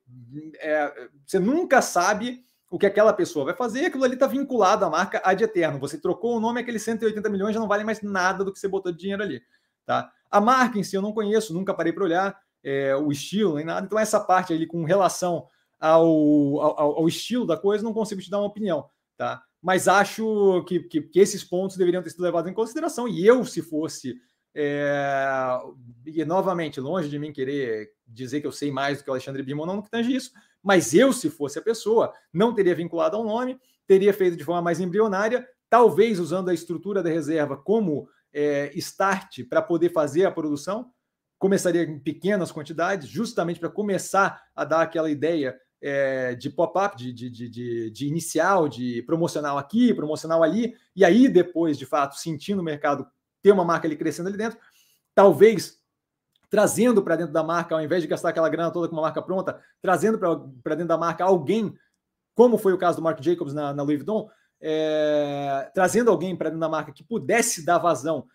É, você nunca sabe o que aquela pessoa vai fazer, aquilo ali está vinculado à marca ad eterno. Você trocou o nome, aqueles 180 milhões já não vale mais nada do que você botou de dinheiro ali. Tá? A marca em si eu não conheço, nunca parei para olhar é, o estilo nem nada. Então, essa parte ali com relação ao, ao, ao, estilo da coisa, não consigo te dar uma opinião. Tá? Mas acho que, que, que esses pontos deveriam ter sido levados em consideração. E eu, se fosse. É, e novamente, longe de mim querer dizer que eu sei mais do que o Alexandre Bimon, não que tange isso, mas eu, se fosse a pessoa, não teria vinculado ao nome, teria feito de forma mais embrionária, talvez usando a estrutura da reserva como é, start para poder fazer a produção, começaria em pequenas quantidades, justamente para começar a dar aquela ideia é, de pop-up, de, de, de, de, inicial, de promocional aqui, promocional ali, e aí depois, de fato, sentindo o mercado ter uma marca ali crescendo ali dentro, talvez trazendo para dentro da marca, ao invés de gastar aquela grana toda com uma marca pronta, trazendo para dentro da marca alguém, como foi o caso do Mark Jacobs na, na Louis Vuitton, é, trazendo alguém para dentro da marca que pudesse dar vazão.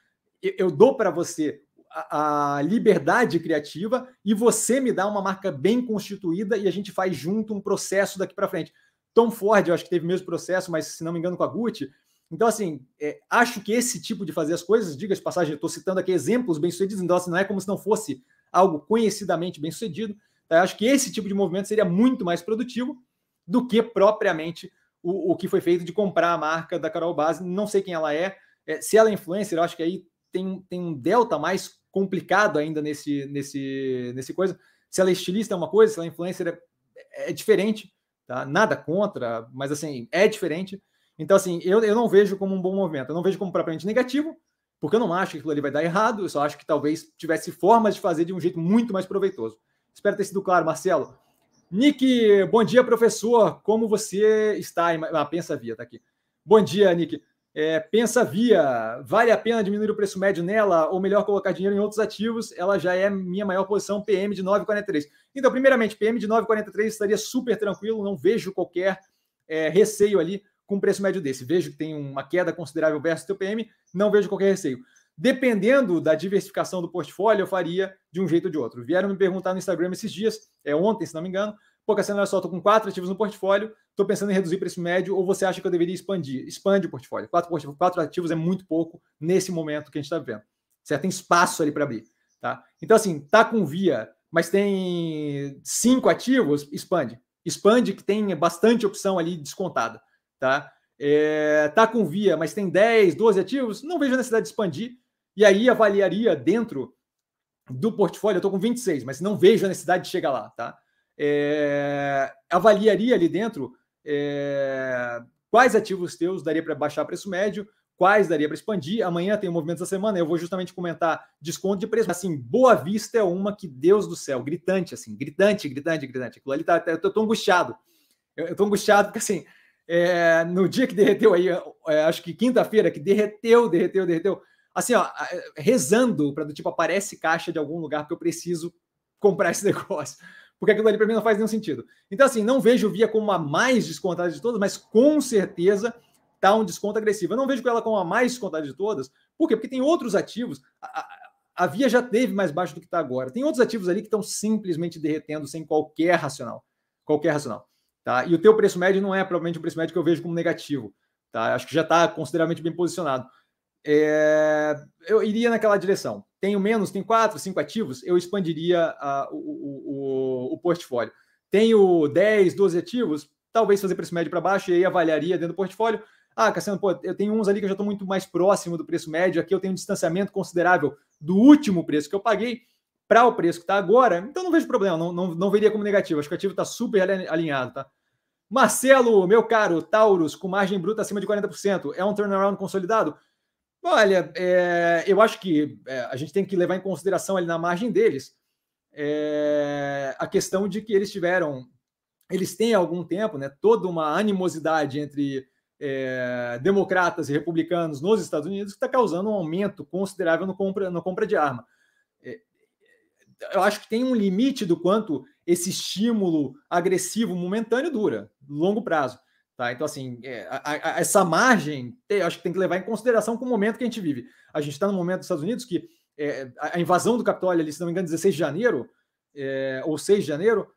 Eu, eu dou para você a, a, liberdade criativa e você me dá uma marca bem constituída e a gente faz junto um processo daqui para frente. Tom Ford, eu acho que teve o mesmo processo, mas se não me engano com a Gucci, então, assim, é, acho que esse tipo de fazer as coisas, diga de passagem, estou citando aqui exemplos bem-sucedidos, então assim, não é como se não fosse algo conhecidamente bem-sucedido. Tá? Acho que esse tipo de movimento seria muito mais produtivo do que propriamente o, o que foi feito de comprar a marca da Carol Base. Não sei quem ela é. é se ela é influencer, acho que aí tem, tem um delta mais complicado ainda nesse, nesse, nesse coisa. Se ela é estilista é uma coisa, se ela é influencer é, é diferente, tá? Nada contra, mas assim, é diferente. Então, assim, eu, eu não vejo como um bom movimento, eu não vejo como propriamente negativo, porque eu não acho que aquilo ali vai dar errado, eu só acho que talvez tivesse formas de fazer de um jeito muito mais proveitoso. Espero ter sido claro, Marcelo. Nick, bom dia, professor. Como você está? Ah, pensa via, tá aqui. Bom dia, Nick. É, pensa via, vale a pena diminuir o preço médio nela ou melhor colocar dinheiro em outros ativos? Ela já é minha maior posição, PM de 9,43. Então, primeiramente, PM de 9,43 estaria super tranquilo, não vejo qualquer é, receio ali com preço médio desse. Vejo que tem uma queda considerável versus o PM, não vejo qualquer receio. Dependendo da diversificação do portfólio, eu faria de um jeito ou de outro. Vieram me perguntar no Instagram esses dias, é ontem, se não me engano. Pô, Cassiano, olha só, estou com quatro ativos no portfólio, estou pensando em reduzir preço médio, ou você acha que eu deveria expandir? Expande o portfólio. Quatro, quatro ativos é muito pouco nesse momento que a gente está vivendo. Certo? Tem espaço ali para abrir. Tá? Então, assim, tá com via, mas tem cinco ativos, expande. Expande que tem bastante opção ali descontada. Tá? É, tá com via, mas tem 10, 12 ativos, não vejo a necessidade de expandir e aí avaliaria dentro do portfólio, eu estou com 26, mas não vejo a necessidade de chegar lá, tá? É, avaliaria ali dentro é, quais ativos teus daria para baixar preço médio, quais daria para expandir. Amanhã tem o movimento da semana, eu vou justamente comentar desconto de preço. Assim, Boa Vista é uma que, Deus do céu, gritante, assim, gritante, gritante, gritante. Aquilo ali tá, eu tô angustiado. Eu, eu tô angustiado porque, assim, é, no dia que derreteu aí, é, acho que quinta-feira, que derreteu, derreteu, derreteu, assim, ó, rezando para do tipo, aparece caixa de algum lugar porque eu preciso comprar esse negócio. Porque aquilo ali para mim não faz nenhum sentido. Então, assim, não vejo Via como a mais descontada de todas, mas com certeza tá um desconto agressivo. Eu não vejo ela como a mais descontada de todas. Por quê? Porque tem outros ativos. A, a, a Via já teve mais baixo do que está agora. Tem outros ativos ali que estão simplesmente derretendo sem qualquer racional. Qualquer racional. Tá? E o teu preço médio não é provavelmente o preço médio que eu vejo como negativo. Tá? Acho que já está consideravelmente bem posicionado é, eu iria naquela direção. Tenho menos, tem quatro, cinco ativos, eu expandiria o, o, o, portfólio. Tenho 10, 12 ativos, talvez fazer preço médio para baixo e aí avaliaria dentro do portfólio. Ah, Cassiano, pô, eu tenho uns ali que eu já estou muito mais próximo do preço médio, aqui eu tenho um distanciamento considerável do último preço que eu paguei para o preço que está agora, então não vejo problema, não, não, não veria como negativo. Acho que o ativo está super alinhado, tá? Marcelo, meu caro, Taurus, com margem bruta acima de 40%, é um turnaround consolidado? Olha, é, eu acho que é, a gente tem que levar em consideração ali na margem deles é, a questão de que eles tiveram, eles têm há algum tempo, né, toda uma animosidade entre é, democratas e republicanos nos Estados Unidos que está causando um aumento considerável no compra, no compra de arma. Eu acho que tem um limite do quanto esse estímulo agressivo momentâneo dura, longo prazo. Tá? Então, assim, é, a, a, essa margem, eu acho que tem que levar em consideração com o momento que a gente vive. A gente está no momento dos Estados Unidos que é, a invasão do Capitólio, ali, se não me engano, 16 de janeiro, é, ou 6 de janeiro,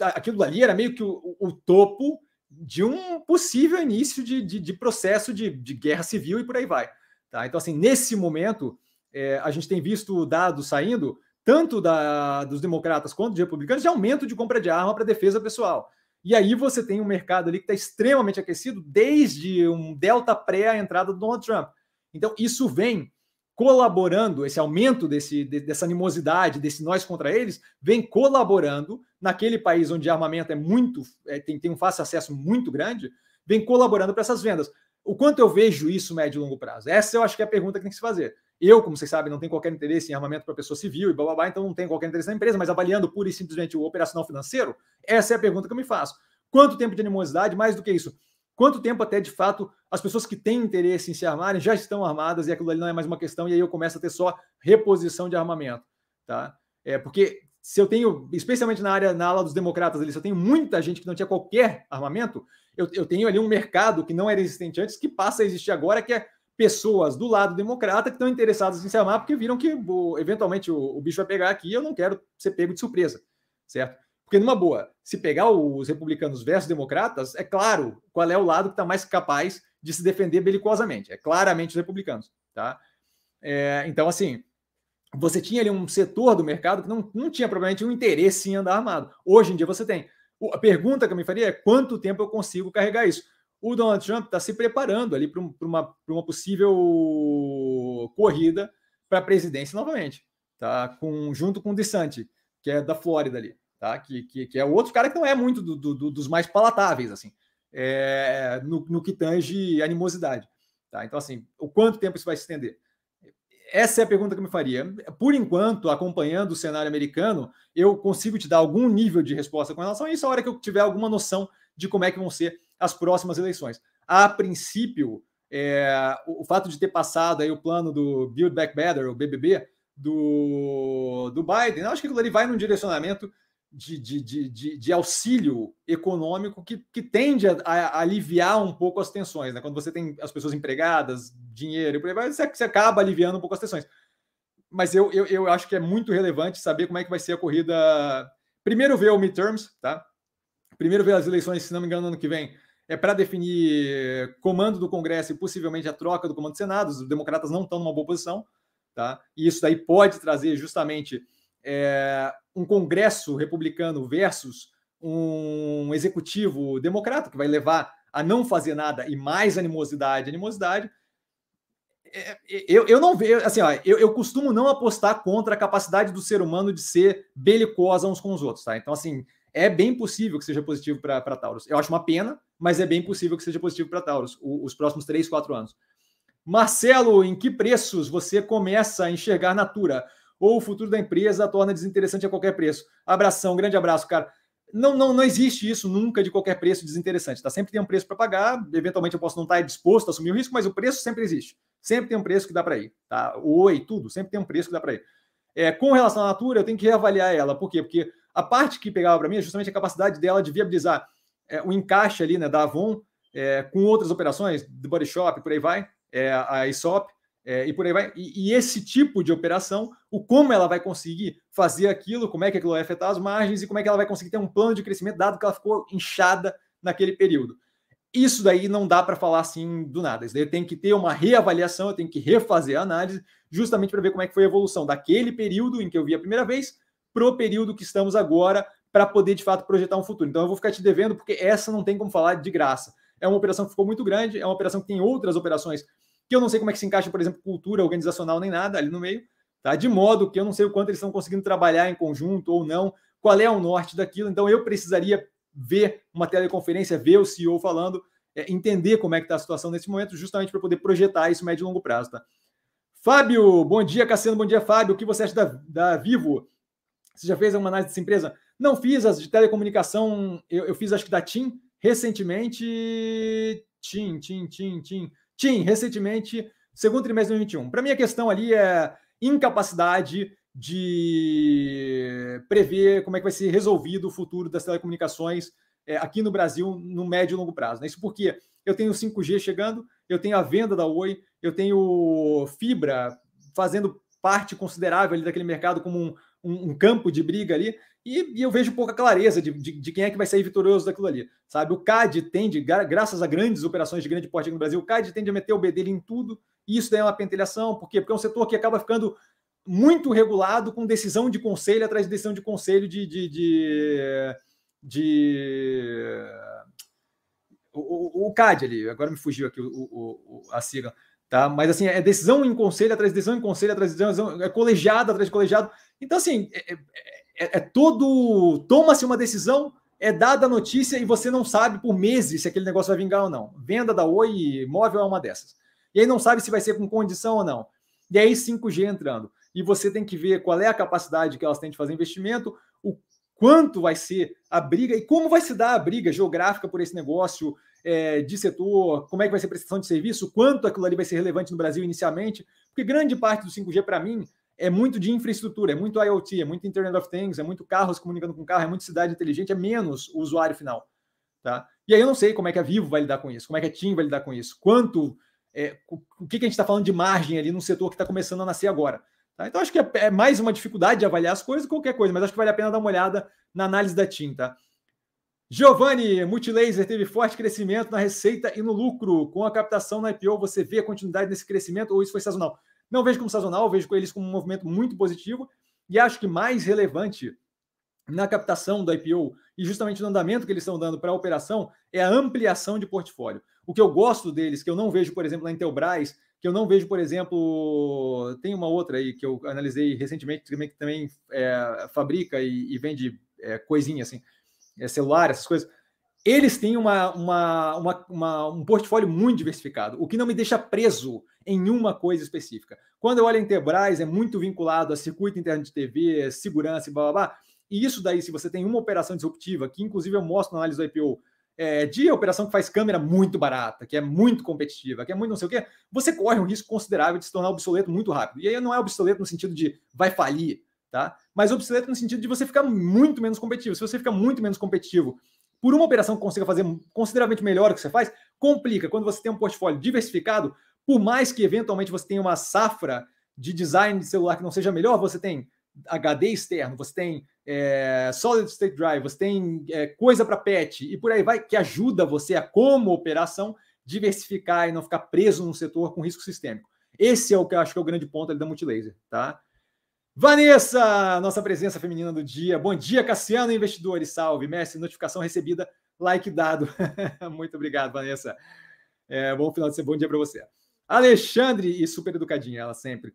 aquilo ali era meio que o, o topo de um possível início de, de, de processo de, de, guerra civil e por aí vai. Tá? Então, assim, nesse momento, é, a gente tem visto dados saindo, tanto da, dos democratas quanto dos republicanos, de aumento de compra de arma para defesa pessoal. E aí você tem um mercado ali que está extremamente aquecido desde um delta pré a entrada do Donald Trump. Então, isso vem colaborando, esse aumento desse, dessa animosidade, desse nós contra eles, vem colaborando naquele país onde armamento é muito, é, tem, tem um fácil acesso muito grande, vem colaborando para essas vendas. O quanto eu vejo isso médio e longo prazo? Essa eu acho que é a pergunta que tem que se fazer. Eu, como vocês sabem, não tenho qualquer interesse em armamento para pessoa civil e blá, blá, blá, então não tenho qualquer interesse na empresa, mas avaliando pura e simplesmente o operacional financeiro, essa é a pergunta que eu me faço. Quanto tempo de animosidade? Mais do que isso. Quanto tempo até, de fato, as pessoas que têm interesse em se armarem já estão armadas e aquilo ali não é mais uma questão, e aí eu começo a ter só reposição de armamento. Tá? É, porque se eu tenho, especialmente na área, na ala dos democratas ali, se eu tenho muita gente que não tinha qualquer armamento, eu, eu tenho ali um mercado que não era existente antes, que passa a existir agora, que é pessoas do lado democrata que estão interessadas em se armar porque viram que eventualmente o, o, bicho vai pegar aqui e eu não quero ser pego de surpresa, certo? Porque, numa boa, se pegar os republicanos versus democratas, é claro qual é o lado que está mais capaz de se defender belicosamente. É claramente os republicanos, tá? É, então, assim, você tinha ali um setor do mercado que não, não tinha provavelmente um interesse em andar armado. Hoje em dia você tem. A pergunta que eu me faria é quanto tempo eu consigo carregar isso? O Donald Trump está se preparando ali para uma, uma possível corrida para a presidência novamente, tá? Com, junto com o DeSantis, que é da Flórida ali, tá? Que, que, que é outro cara que não é muito do, do, dos mais palatáveis, assim, é, no, no que tange animosidade. Tá? Então, assim, o quanto tempo isso vai se estender? Essa é a pergunta que eu me faria. Por enquanto, acompanhando o cenário americano, eu consigo te dar algum nível de resposta com relação a isso, a hora que eu tiver alguma noção de como é que vão ser as próximas eleições. A princípio, é, o, o, fato de ter passado aí o plano do Build Back Better, o BBB, do, do Biden, eu acho que aquilo ali vai num direcionamento de, de, de, de, auxílio econômico que, que tende a, a, aliviar um pouco as tensões. Né? Quando você tem as pessoas empregadas, dinheiro por aí vai, você, você acaba aliviando um pouco as tensões. Mas eu, eu, eu acho que é muito relevante saber como é que vai ser a corrida. Primeiro ver o midterms, tá? Primeiro ver as eleições, se não me engano, no ano que vem, é para definir comando do Congresso e possivelmente a troca do comando do Senado. Os democratas não estão numa boa posição, tá? E isso daí pode trazer justamente é, um Congresso republicano versus um executivo democrata, que vai levar a não fazer nada e mais animosidade, animosidade. É, eu, eu não vejo, assim, ó, eu, eu costumo não apostar contra a capacidade do ser humano de ser belicosa uns com os outros, tá? Então, assim, é bem possível que seja positivo para Taurus. Eu acho uma pena, mas é bem possível que seja positivo para Taurus os próximos três, quatro anos. Marcelo, em que preços você começa a enxergar Natura? ou o futuro da empresa torna desinteressante a qualquer preço. Abração, grande abraço, cara. Não, não, não existe isso nunca de qualquer preço desinteressante. Tá? Sempre tem um preço para pagar. Eventualmente eu posso não estar disposto a assumir o risco, mas o preço sempre existe. Sempre tem um preço que dá para ir. Tá? Oi, tudo. Sempre tem um preço que dá para ir. É, com relação à Natura, eu tenho que reavaliar ela. Por quê? Porque a parte que pegava para mim é justamente a capacidade dela de viabilizar é, o encaixe ali né, da Avon é, com outras operações, do Body Shop, por aí vai, é, a ISOP, é, e por aí vai. E, e, esse tipo de operação, o como ela vai conseguir fazer aquilo, como é que aquilo vai afetar as margens e como é que ela vai conseguir ter um plano de crescimento, dado que ela ficou inchada naquele período. Isso daí não dá para falar assim do nada. Isso daí tem que ter uma reavaliação, eu tenho que refazer a análise, justamente para ver como é que foi a evolução daquele período em que eu vi a primeira vez para o período que estamos agora, para poder de fato projetar um futuro. Então eu vou ficar te devendo, porque essa não tem como falar de graça. É uma operação que ficou muito grande, é uma operação que tem outras operações que eu não sei como é que se encaixa, por exemplo, cultura organizacional nem nada ali no meio, tá? De modo que eu não sei o quanto eles estão conseguindo trabalhar em conjunto ou não, qual é o norte daquilo. Então eu precisaria ver uma teleconferência, ver o CEO falando, é, entender como é que está a situação nesse momento, justamente para poder projetar isso médio e longo prazo, tá? Fábio, bom dia, Cassiano, bom dia, Fábio. O que você acha da, da Vivo? Você já fez uma análise dessa empresa? Não fiz as de telecomunicação, eu, eu fiz acho que da TIM recentemente. TIM, TIM, TIM, TIM. Tim, recentemente, segundo trimestre de 2021. Para mim, a questão ali é incapacidade de prever como é que vai ser resolvido o futuro das telecomunicações é, aqui no Brasil no médio e longo prazo. Né? Isso porque eu tenho 5G chegando, eu tenho a venda da Oi, eu tenho fibra fazendo parte considerável ali daquele mercado como um, um, um campo de briga ali, e, e, eu vejo pouca clareza de, de, de, quem é que vai sair vitorioso daquilo ali. Sabe, o CAD tende, graças a grandes operações de grande porte no Brasil, o CAD tende a meter o B dele em tudo, e isso daí é uma pentelhação, por quê? Porque é um setor que acaba ficando muito regulado com decisão de conselho atrás de decisão de conselho de. de, de, de... O, o, o, CAD ali, agora me fugiu aqui o, o, a sigla, tá? Mas assim, é decisão em conselho atrás de decisão em conselho atrás de decisão, é colegiado atrás de colegiado. Então, assim, é, é, é, é todo. Toma-se uma decisão, é dada a notícia e você não sabe por meses se aquele negócio vai vingar ou não. Venda da Oi móvel é uma dessas. E aí não sabe se vai ser com condição ou não. E aí 5G entrando. E você tem que ver qual é a capacidade que elas têm de fazer investimento, o quanto vai ser a briga e como vai se dar a briga geográfica por esse negócio é, de setor, como é que vai ser a prestação de serviço, quanto aquilo ali vai ser relevante no Brasil inicialmente, porque grande parte do 5G, para mim, é muito de infraestrutura, é muito IoT, é muito Internet of Things, é muito carros comunicando com carro, é muito cidade inteligente, é menos o usuário final. Tá? E aí eu não sei como é que a Vivo vai lidar com isso, como é que a TIM vai lidar com isso, quanto, é, o que, que a gente está falando de margem ali no setor que está começando a nascer agora. Tá? Então acho que é, é, mais uma dificuldade de avaliar as coisas qualquer coisa, mas acho que vale a pena dar uma olhada na análise da TIM. Tá? Giovanni, Multilaser teve forte crescimento na receita e no lucro. Com a captação na IPO, você vê a continuidade desse crescimento ou isso foi sazonal? Não vejo como sazonal, vejo eles como um movimento muito positivo e acho que mais relevante na captação do IPO e justamente no andamento que eles estão dando para a operação é a ampliação de portfólio. O que eu gosto deles, que eu não vejo, por exemplo, na Intelbras, que eu não vejo, por exemplo, tem uma outra aí que eu analisei recentemente, que também é, fabrica e, e vende é, coisinha assim, é, celular, essas coisas. Eles têm uma, uma, uma, uma, um portfólio muito diversificado, o que não me deixa preso em uma coisa específica. Quando eu olho a Enterprise, é muito vinculado a circuito interno de TV, segurança e blá blá blá. E isso daí, se você tem uma operação disruptiva, que inclusive eu mostro na análise do IPO, é, de operação que faz câmera muito barata, que é muito competitiva, que é muito não sei o quê, você corre um risco considerável de se tornar obsoleto muito rápido. E aí não é obsoleto no sentido de vai falir, tá? Mas obsoleto no sentido de você ficar muito menos competitivo. Se você fica muito menos competitivo por uma operação que consiga fazer consideravelmente melhor o que você faz, complica. Quando você tem um portfólio diversificado, por mais que eventualmente você tenha uma safra de design de celular que não seja melhor, você tem HD externo, você tem é, solid state drive, você tem é, coisa para patch e por aí vai, que ajuda você a, como operação, diversificar e não ficar preso num setor com risco sistêmico. Esse é o que eu acho que é o grande ponto da Multilaser, tá? Vanessa, nossa presença feminina do dia. Bom dia, Cassiano, investidores. Salve, mestre. Notificação recebida, like dado. Muito obrigado, Vanessa. É, bom final de semana, bom dia para você. Alexandre, e super educadinha ela sempre.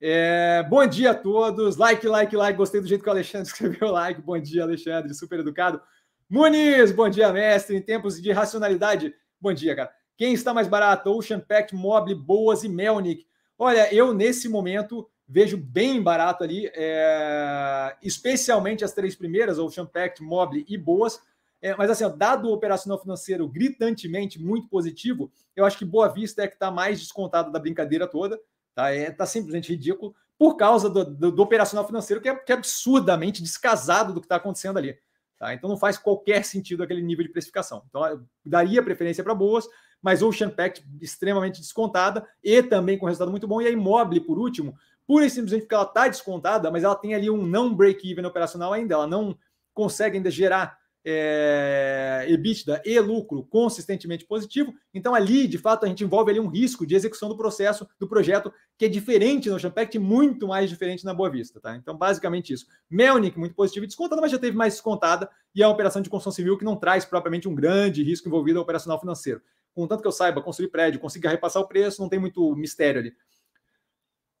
É, bom dia a todos. Like, like, like. Gostei do jeito que o Alexandre escreveu like. Bom dia, Alexandre, super educado. Muniz, bom dia, mestre. Em tempos de racionalidade, bom dia, cara. Quem está mais barato? Ocean Pact, Mobile, Boas e Melnick. Olha, eu nesse momento vejo bem barato ali, é, especialmente as três primeiras, Ocean Pact, Mobile e Boas. É, mas assim, ó, dado o operacional financeiro gritantemente muito positivo, eu acho que Boa Vista é que está mais descontado da brincadeira toda. Tá? É, tá simplesmente ridículo por causa do, do, do operacional financeiro que é, que é, absurdamente descasado do que está acontecendo ali. Tá? Então não faz qualquer sentido aquele nível de precificação. Então daria preferência para boas, mas Ocean Pact extremamente descontada e também com resultado muito bom. E a Imóvel, por último, pura e simplesmente porque ela está descontada, mas ela tem ali um não break-even operacional ainda, ela não consegue ainda gerar é, EBITDA e lucro consistentemente positivo. Então, ali, de fato, a gente envolve ali um risco de execução do processo, do projeto, que é diferente no Champact, muito mais diferente na Boa Vista. Tá? Então, basicamente isso. Melnick, muito positivo e descontada, mas já teve mais descontada, e é uma operação de construção civil que não traz propriamente um grande risco envolvido ao operacional financeiro. Contanto que eu saiba construir prédio, consiga repassar o preço, não tem muito mistério ali.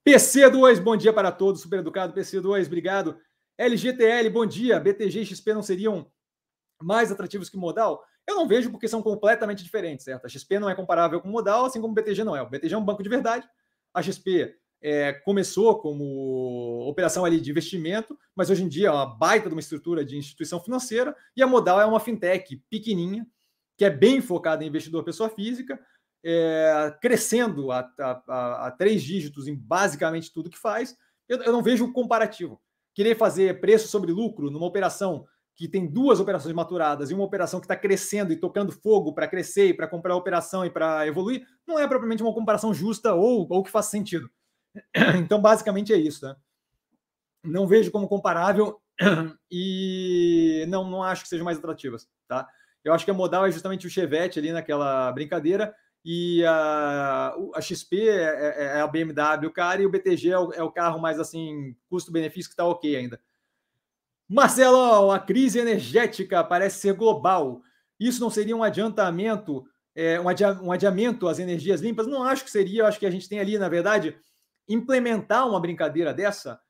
PC2, bom dia para todos, super educado. PC2, obrigado. LGTL, bom dia. BTG e XP não seriam mais atrativos que modal? Eu não vejo porque são completamente diferentes, certo? A XP não é comparável com modal, assim como o BTG não é. O BTG é um banco de verdade, a XP é, começou como operação ali de investimento, mas hoje em dia é uma baita de uma estrutura de instituição financeira, e a modal é uma fintech pequenininha, que é bem focada em investidor pessoa física, é, crescendo a, a, a, a, três dígitos em basicamente tudo que faz. Eu, eu não vejo comparativo. Querer fazer preço sobre lucro numa operação que tem duas operações maturadas e uma operação que está crescendo e tocando fogo para crescer e para comprar a operação e para evoluir, não é propriamente uma comparação justa ou, ou que faz sentido. Então, basicamente é isso. Né? Não vejo como comparável e não, não acho que sejam mais atrativas. Tá? Eu acho que a modal é justamente o Chevette ali naquela brincadeira e a, a XP é, é, é a BMW, cara, e o BTG é o, é o carro mais assim, custo-benefício que está ok ainda. Marcelo, a crise energética parece ser global. Isso não seria um adiantamento, é, um, um adiamento às energias limpas? Não acho que seria. Acho que a gente tem ali, na verdade, implementar uma brincadeira dessa,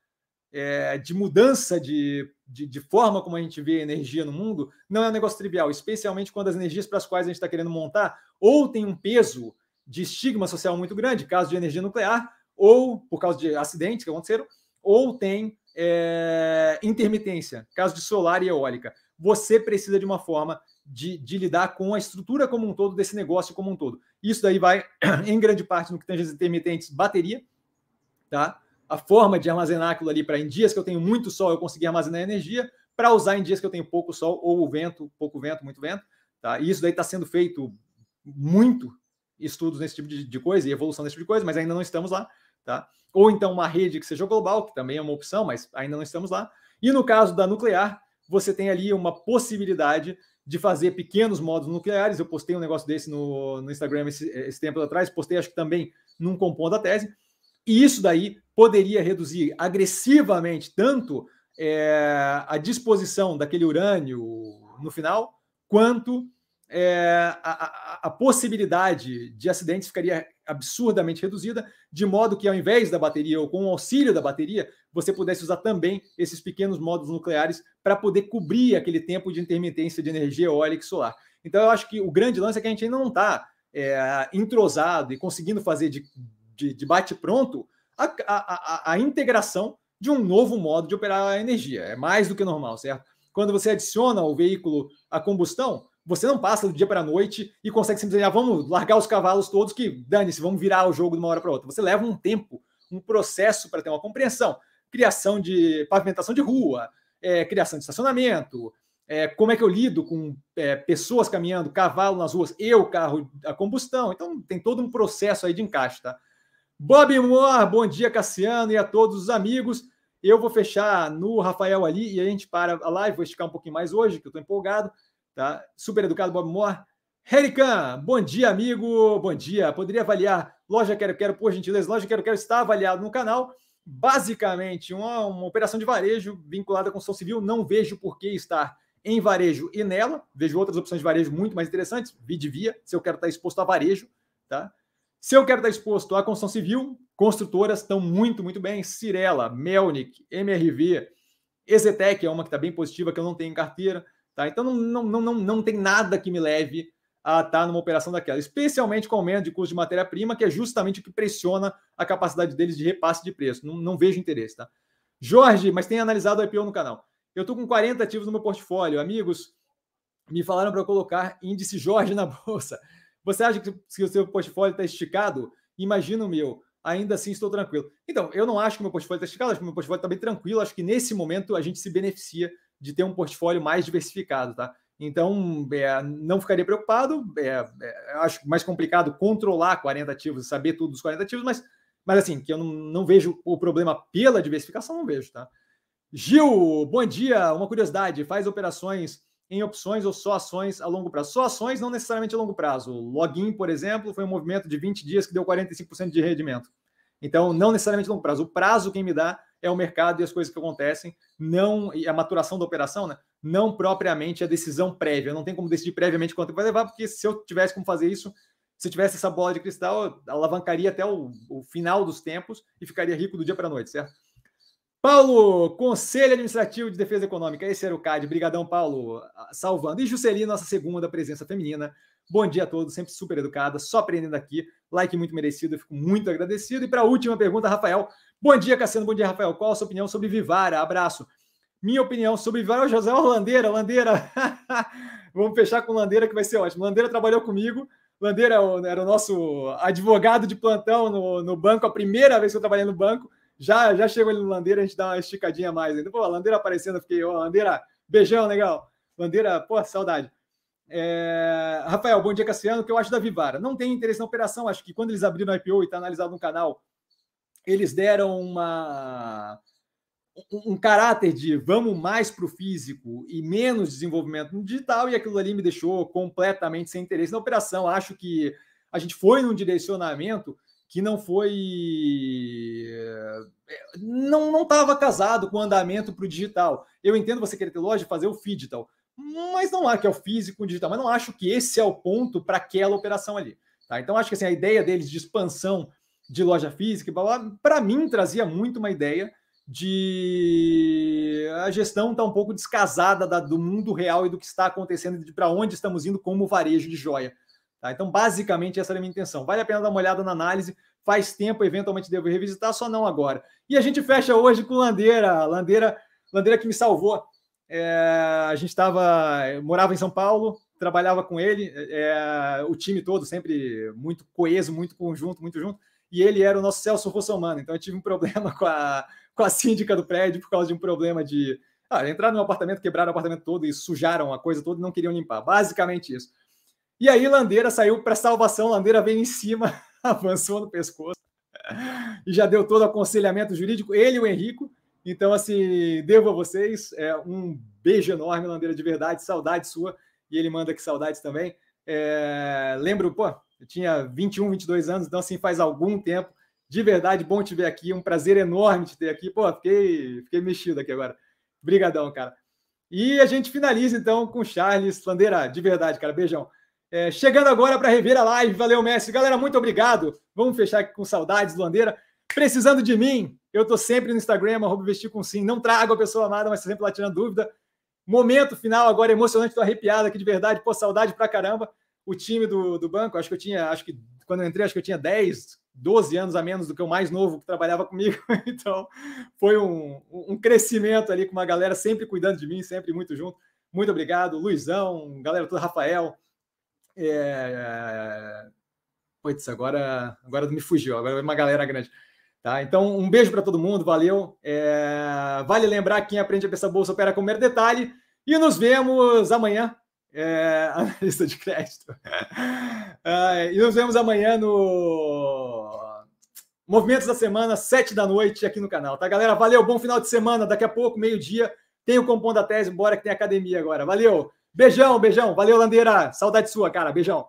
é, de mudança de, de, de, forma como a gente vê energia no mundo, não é um negócio trivial, especialmente quando as energias para as quais a gente está querendo montar ou tem um peso de estigma social muito grande, caso de energia nuclear, ou por causa de acidentes que aconteceram, ou tem é, intermitência, caso de solar e eólica. Você precisa de uma forma de, de, lidar com a estrutura como um todo desse negócio como um todo. Isso daí vai, em grande parte, no que tange as intermitentes, bateria, tá? A forma de armazenar aquilo ali para em dias que eu tenho muito sol eu conseguir armazenar energia, para usar em dias que eu tenho pouco sol ou vento, pouco vento, muito vento, tá? E isso daí está sendo feito muito estudos nesse tipo de, de coisa e evolução desse tipo de coisa, mas ainda não estamos lá, tá? ou então uma rede que seja global, que também é uma opção, mas ainda não estamos lá. E no caso da nuclear, você tem ali uma possibilidade de fazer pequenos módulos nucleares. Eu postei um negócio desse no, no Instagram esse, esse tempo atrás, postei acho que também num compondo da tese. E isso daí poderia reduzir agressivamente tanto é, a disposição daquele urânio no final, quanto é, a, a, a, possibilidade de acidentes ficaria absurdamente reduzida, de modo que ao invés da bateria ou com o auxílio da bateria, você pudesse usar também esses pequenos módulos nucleares para poder cobrir aquele tempo de intermitência de energia eólica e solar. Então, eu acho que o grande lance é que a gente ainda não está é, entrosado e conseguindo fazer de, de, de bate-pronto a, a, integração de um novo modo de operar a energia. É mais do que normal, certo? Quando você adiciona o veículo a combustão, você não passa do dia para a noite e consegue simplesmente, ah, vamos largar os cavalos todos que dane-se, vamos virar o jogo de uma hora para outra. Você leva um tempo, um processo para ter uma compreensão. Criação de pavimentação de rua, é, criação de estacionamento, é, como é que eu lido com é, pessoas caminhando, cavalo nas ruas, eu, carro a combustão. Então tem todo um processo aí de encaixe, tá? Bob Moore, bom dia, Cassiano, e a todos os amigos. Eu vou fechar no Rafael ali e a gente para a live, vou esticar um pouquinho mais hoje, que eu estou empolgado. Tá? Super educado, Bob Moore. Herican, bom dia, amigo. Bom dia. Poderia avaliar Loja Quero Quero, por gentileza. Loja Quero Quero está avaliado no canal. Basicamente, uma, uma operação de varejo vinculada à construção civil. Não vejo por que estar em varejo e nela. Vejo outras opções de varejo muito mais interessantes. Vi de via, se eu quero estar exposto a varejo. Tá? Se eu quero estar exposto à construção civil, construtoras estão muito, muito bem. Cirela, Melnick, MRV, Exetec é uma que está bem positiva, que eu não tenho em carteira. Tá? Então não, não, não, não tem nada que me leve a estar numa operação daquela, especialmente com o aumento de custo de matéria-prima, que é justamente o que pressiona a capacidade deles de repasse de preço. Não, não vejo interesse, tá? Jorge, mas tem analisado o IPO no canal. Eu estou com 40 ativos no meu portfólio. Amigos, me falaram para colocar índice Jorge na bolsa. Você acha que se o seu portfólio está esticado? Imagina o meu. Ainda assim, estou tranquilo. Então, eu não acho que meu portfólio está esticado, acho que meu portfólio está bem tranquilo. Acho que nesse momento a gente se beneficia de ter um portfólio mais diversificado, tá? Então, é, não ficaria preocupado. É, é, acho mais complicado controlar 40 ativos, saber tudo dos 40 ativos, mas, mas assim, que eu não, não vejo o problema pela diversificação, não vejo, tá? Gil, bom dia. Uma curiosidade: faz operações em opções ou só ações a longo prazo? Só ações, não necessariamente a longo prazo. Login, por exemplo, foi um movimento de 20 dias que deu 45% de rendimento. Então, não necessariamente a longo prazo. O prazo quem me dá é o mercado e as coisas que acontecem, não e a maturação da operação, né? Não propriamente a decisão prévia. Não tem como decidir previamente quanto vai levar, porque se eu tivesse como fazer isso, se tivesse essa bola de cristal, alavancaria até o, o final dos tempos e ficaria rico do dia para a noite, certo? Paulo, Conselho Administrativo de Defesa Econômica, esse era o CAD. Brigadão, Paulo, salvando. E Juscelino, nossa segunda presença feminina. Bom dia a todos, sempre super educada, só aprendendo aqui. Like muito merecido, eu fico muito agradecido. E para a última pergunta, Rafael, Bom dia, Cassiano. Bom dia, Rafael. Qual a sua opinião sobre Vivara? Abraço. Minha opinião sobre Vivara é o José Landeira. Landeira. Vamos fechar com Landeira, que vai ser ótimo. Landeira trabalhou comigo. Landeira era o nosso advogado de plantão no, no banco, a primeira vez que eu trabalhei no banco. Já, já chegou ali no Landeira, a gente dá uma esticadinha mais ainda. Pô, Landeira aparecendo, eu fiquei, ó, Landeira, beijão, legal. Landeira, pô, saudade. É... Rafael, bom dia, Cassiano. O que eu acho da Vivara? Não tem interesse na operação. Acho que quando eles abriram o IPO e está analisado no canal, eles deram uma, um, caráter de vamos mais para o físico e menos desenvolvimento no digital, e aquilo ali me deixou completamente sem interesse na operação. Acho que a gente foi num direcionamento que não foi. Não não estava casado com o andamento para o digital. Eu entendo você querer ter loja e fazer o digital, mas não há que é o físico o digital, mas não acho que esse é o ponto para aquela operação ali. Tá? Então, acho que assim, a ideia deles de expansão de loja física, para mim trazia muito uma ideia de a gestão está um pouco descasada da, do mundo real e do que está acontecendo, de para onde estamos indo como varejo de joia. Tá? Então, basicamente, essa era a minha intenção. Vale a pena dar uma olhada na análise. Faz tempo, eventualmente devo revisitar, só não agora. E a gente fecha hoje com Landeira, Landeira, Landeira que me salvou. É, a gente estava, morava em São Paulo, trabalhava com ele, é, o time todo sempre muito coeso, muito conjunto, muito junto e ele era o nosso Celso Russomano. Então eu tive um problema com a, com a síndica do prédio por causa de um problema de. Ah, entrar no apartamento, quebraram o apartamento todo e sujaram a coisa toda e não queriam limpar. Basicamente isso. E aí Landeira saiu para salvação, Landeira veio em cima, avançou no pescoço e já deu todo o aconselhamento jurídico, ele e o Henrico. Então, assim, devo a vocês é, um beijo enorme, Landeira, de verdade, saudade sua. E ele manda aqui saudades também. É, lembro, pô, eu tinha 21, 22 anos, então assim faz algum tempo. De verdade, bom te ver aqui, um prazer enorme te ter aqui. Pô, fiquei, fiquei mexido aqui agora. Obrigadão, cara. E a gente finaliza então com Charles Landeira, de verdade, cara, beijão. É, chegando agora para rever a live, valeu, Messi. Galera, muito obrigado. Vamos fechar aqui com saudades Landeira. Precisando de mim, eu estou sempre no Instagram, arroba vestir com sim. Não trago a pessoa amada, mas sempre lá tirando dúvida. Momento final agora emocionante, estou arrepiado aqui de verdade, pô, saudade pra caramba. O time do, do banco, acho que eu tinha, acho que quando eu entrei, acho que eu tinha 10, 12 anos a menos do que o mais novo que trabalhava comigo. Então, foi um, um crescimento ali com uma galera sempre cuidando de mim, sempre muito junto. Muito obrigado, Luizão, galera toda, Rafael. É... Putz, agora, agora me fugiu, agora é uma galera grande. Tá? Então, um beijo para todo mundo, valeu. É... Vale lembrar que quem aprende a pensar bolsa opera com mero detalhe. E nos vemos amanhã. É... Analista de crédito. É... E nos vemos amanhã no Movimentos da Semana, sete da noite, aqui no canal. Tá, galera? Valeu, bom final de semana. Daqui a pouco, meio-dia, tem o Compondo da Tese. Bora que tem academia agora. Valeu. Beijão, beijão. Valeu, Landeira. Saudade sua, cara. Beijão.